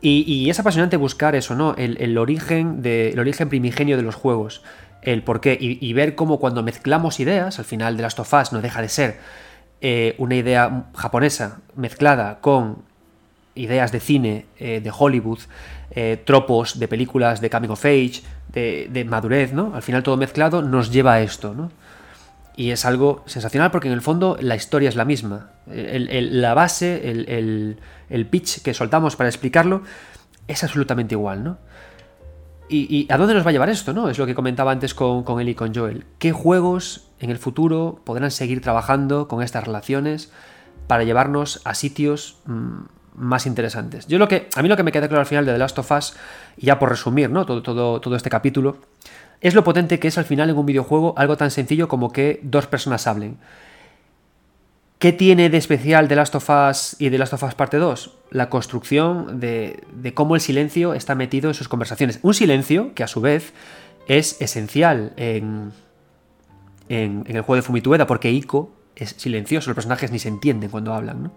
Y, es apasionante buscar eso, ¿no? El, origen el origen primigenio de los juegos, el porqué, y, y ver cómo cuando mezclamos ideas, al final de Last of Us no deja de ser una idea japonesa mezclada con ideas de cine, eh, de Hollywood, eh, tropos de películas de Coming of Age, de, madurez, ¿no? Al final todo mezclado nos lleva a esto, ¿no? Y es algo sensacional porque en el fondo la historia es la misma. la base, el, pitch que soltamos para explicarlo es absolutamente igual, ¿no? Y, a dónde nos va a llevar esto? ¿no? Es lo que comentaba antes con, con él y con Joel. ¿Qué juegos en el futuro podrán seguir trabajando con estas relaciones para llevarnos a sitios mm, más interesantes? Yo lo que, a mí lo que me queda claro al final de The Last of Us, y ya por resumir ¿no? todo, todo, todo este capítulo, es lo potente que es al final en un videojuego algo tan sencillo como que dos personas hablen. ¿Qué tiene de especial The Last of Us y The Last of Us Parte 2? La construcción de, cómo el silencio está metido en sus conversaciones. Un silencio que a su vez es esencial en, el juego de Fumitueda, porque Ico es silencioso, los personajes ni se entienden cuando hablan.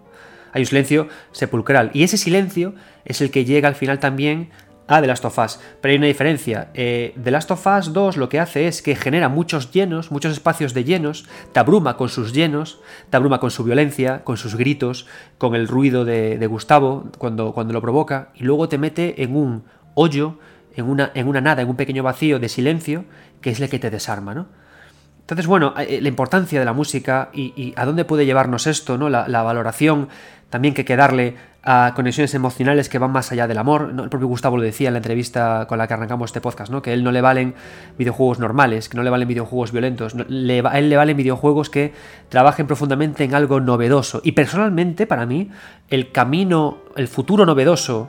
Hay un silencio sepulcral. Y ese silencio es el que llega al final también a The Last of Us. Pero hay una diferencia. Eh, The Last of Us 2 lo que hace es que genera muchos llenos, muchos espacios de llenos, te abruma con sus llenos, te abruma con su violencia, con sus gritos, con el ruido de, Gustavo cuando, cuando lo provoca, y luego te mete en un hoyo, en una, en una nada, en un pequeño vacío de silencio, que es el que te desarma, ¿no? Entonces, bueno, eh, la importancia de la música y, a dónde puede llevarnos esto, ¿no? La, la valoración también que hay que darle a conexiones emocionales que van más allá del amor. El propio Gustavo lo decía en la entrevista con la que arrancamos este podcast, ¿no? que él no le valen videojuegos normales, que no le valen videojuegos violentos, le, a él le valen videojuegos que trabajen profundamente en algo novedoso. Y personalmente, para mí, el camino, el futuro novedoso,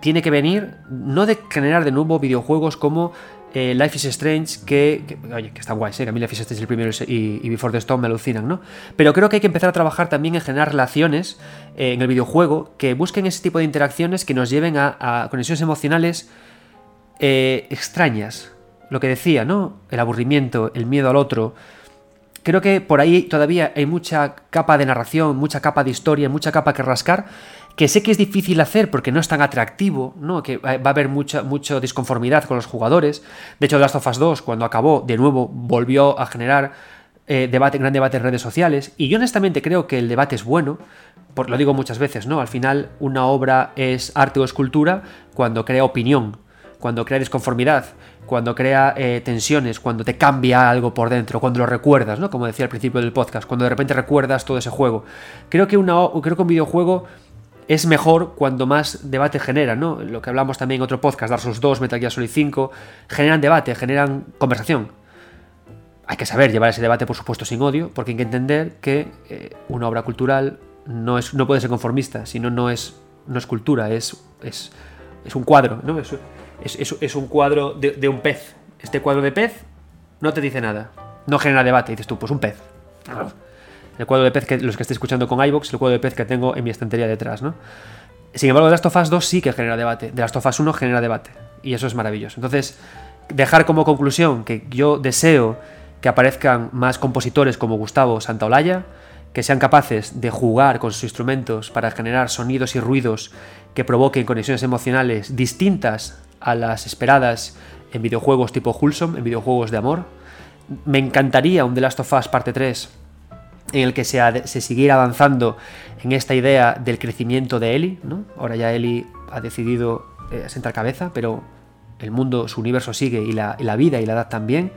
tiene que venir no de generar de nuevo videojuegos como eh, Life is Strange, que, oye, que están guays, ¿eh? a mí Life is Strange el primero y, Before the Storm me alucinan, ¿no? Pero creo que hay que empezar a trabajar también en generar relaciones eh, en el videojuego que busquen ese tipo de interacciones que nos lleven a, conexiones emocionales eh, extrañas. Lo que decía, ¿no? El aburrimiento, el miedo al otro. Creo que por ahí todavía hay mucha capa de narración, mucha capa de historia, mucha capa que rascar que sé que es difícil hacer porque no es tan atractivo, ¿no? que va a haber mucha, mucha disconformidad con los jugadores. De hecho, Last of Us 2, cuando acabó, de nuevo volvió a generar eh, debate, gran debate en redes sociales. Y yo honestamente creo que el debate es bueno, por, lo digo muchas veces, ¿no? Al final, una obra es arte o escultura cuando crea opinión, cuando crea disconformidad, cuando crea eh, tensiones, cuando te cambia algo por dentro, cuando lo recuerdas, ¿no? Como decía al principio del podcast, cuando de repente recuerdas todo ese juego. Creo que, una, creo que un videojuego es mejor cuando más debate genera, ¿no? Lo que hablamos también en otro podcast, Dark Souls 2, Metal Gear Solid 5, generan debate, generan conversación. Hay que saber llevar ese debate, por supuesto, sin odio, porque hay que entender que eh, una obra cultural no, es, no puede ser conformista, sino no es, no es cultura, es, es, es un cuadro, ¿no? Es, es un cuadro de, de, un pez. Este cuadro de pez no te dice nada, no genera debate, dices tú, pues un pez el cuadro de pez que los que estéis escuchando con iBox, el cuadro de pez que tengo en mi estantería detrás, ¿no? Sin embargo, The Last of Us 2 sí que genera debate. The Last of Us 1 genera debate. Y eso es maravilloso. Entonces, dejar como conclusión que yo deseo que aparezcan más compositores como Gustavo Santaolalla, que sean capaces de jugar con sus instrumentos para generar sonidos y ruidos que provoquen conexiones emocionales distintas a las esperadas en videojuegos tipo Wholesome, en videojuegos de amor. Me encantaría un The Last of Us parte 3 en el que se, se siguiera avanzando en esta idea del crecimiento de Eli. ¿no? Ahora ya Eli ha decidido eh, sentar cabeza, pero el mundo, su universo sigue y la, vida y la edad también.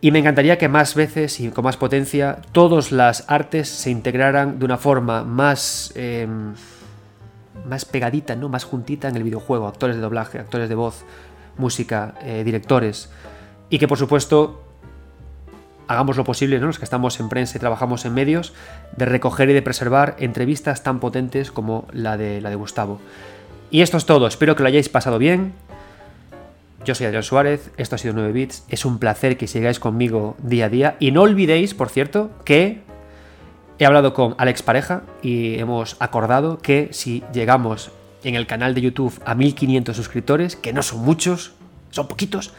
Y me encantaría que más veces y con más potencia todas las artes se integraran de una forma más, em, más pegadita, ¿no? más juntita en el videojuego. Actores de doblaje, actores de voz, música, eh, directores. Y que por supuesto hagamos lo posible, ¿no? los que estamos en prensa y trabajamos en medios, de recoger y de preservar entrevistas tan potentes como la de, la de Gustavo. Y esto es todo, espero que lo hayáis pasado bien. Yo soy Adrián Suárez, esto ha sido 9 Bits, es un placer que sigáis conmigo día a día. Y no olvidéis, por cierto, que he hablado con Alex Pareja y hemos acordado que si llegamos en el canal de YouTube a 1500 suscriptores, que no son muchos, son poquitos,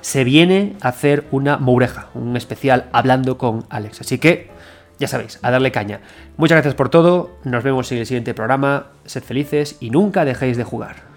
se viene a hacer una moureja, un especial hablando con Alex. Así que, ya sabéis, a darle caña. Muchas gracias por todo, nos vemos en el siguiente programa, sed felices y nunca dejéis de jugar.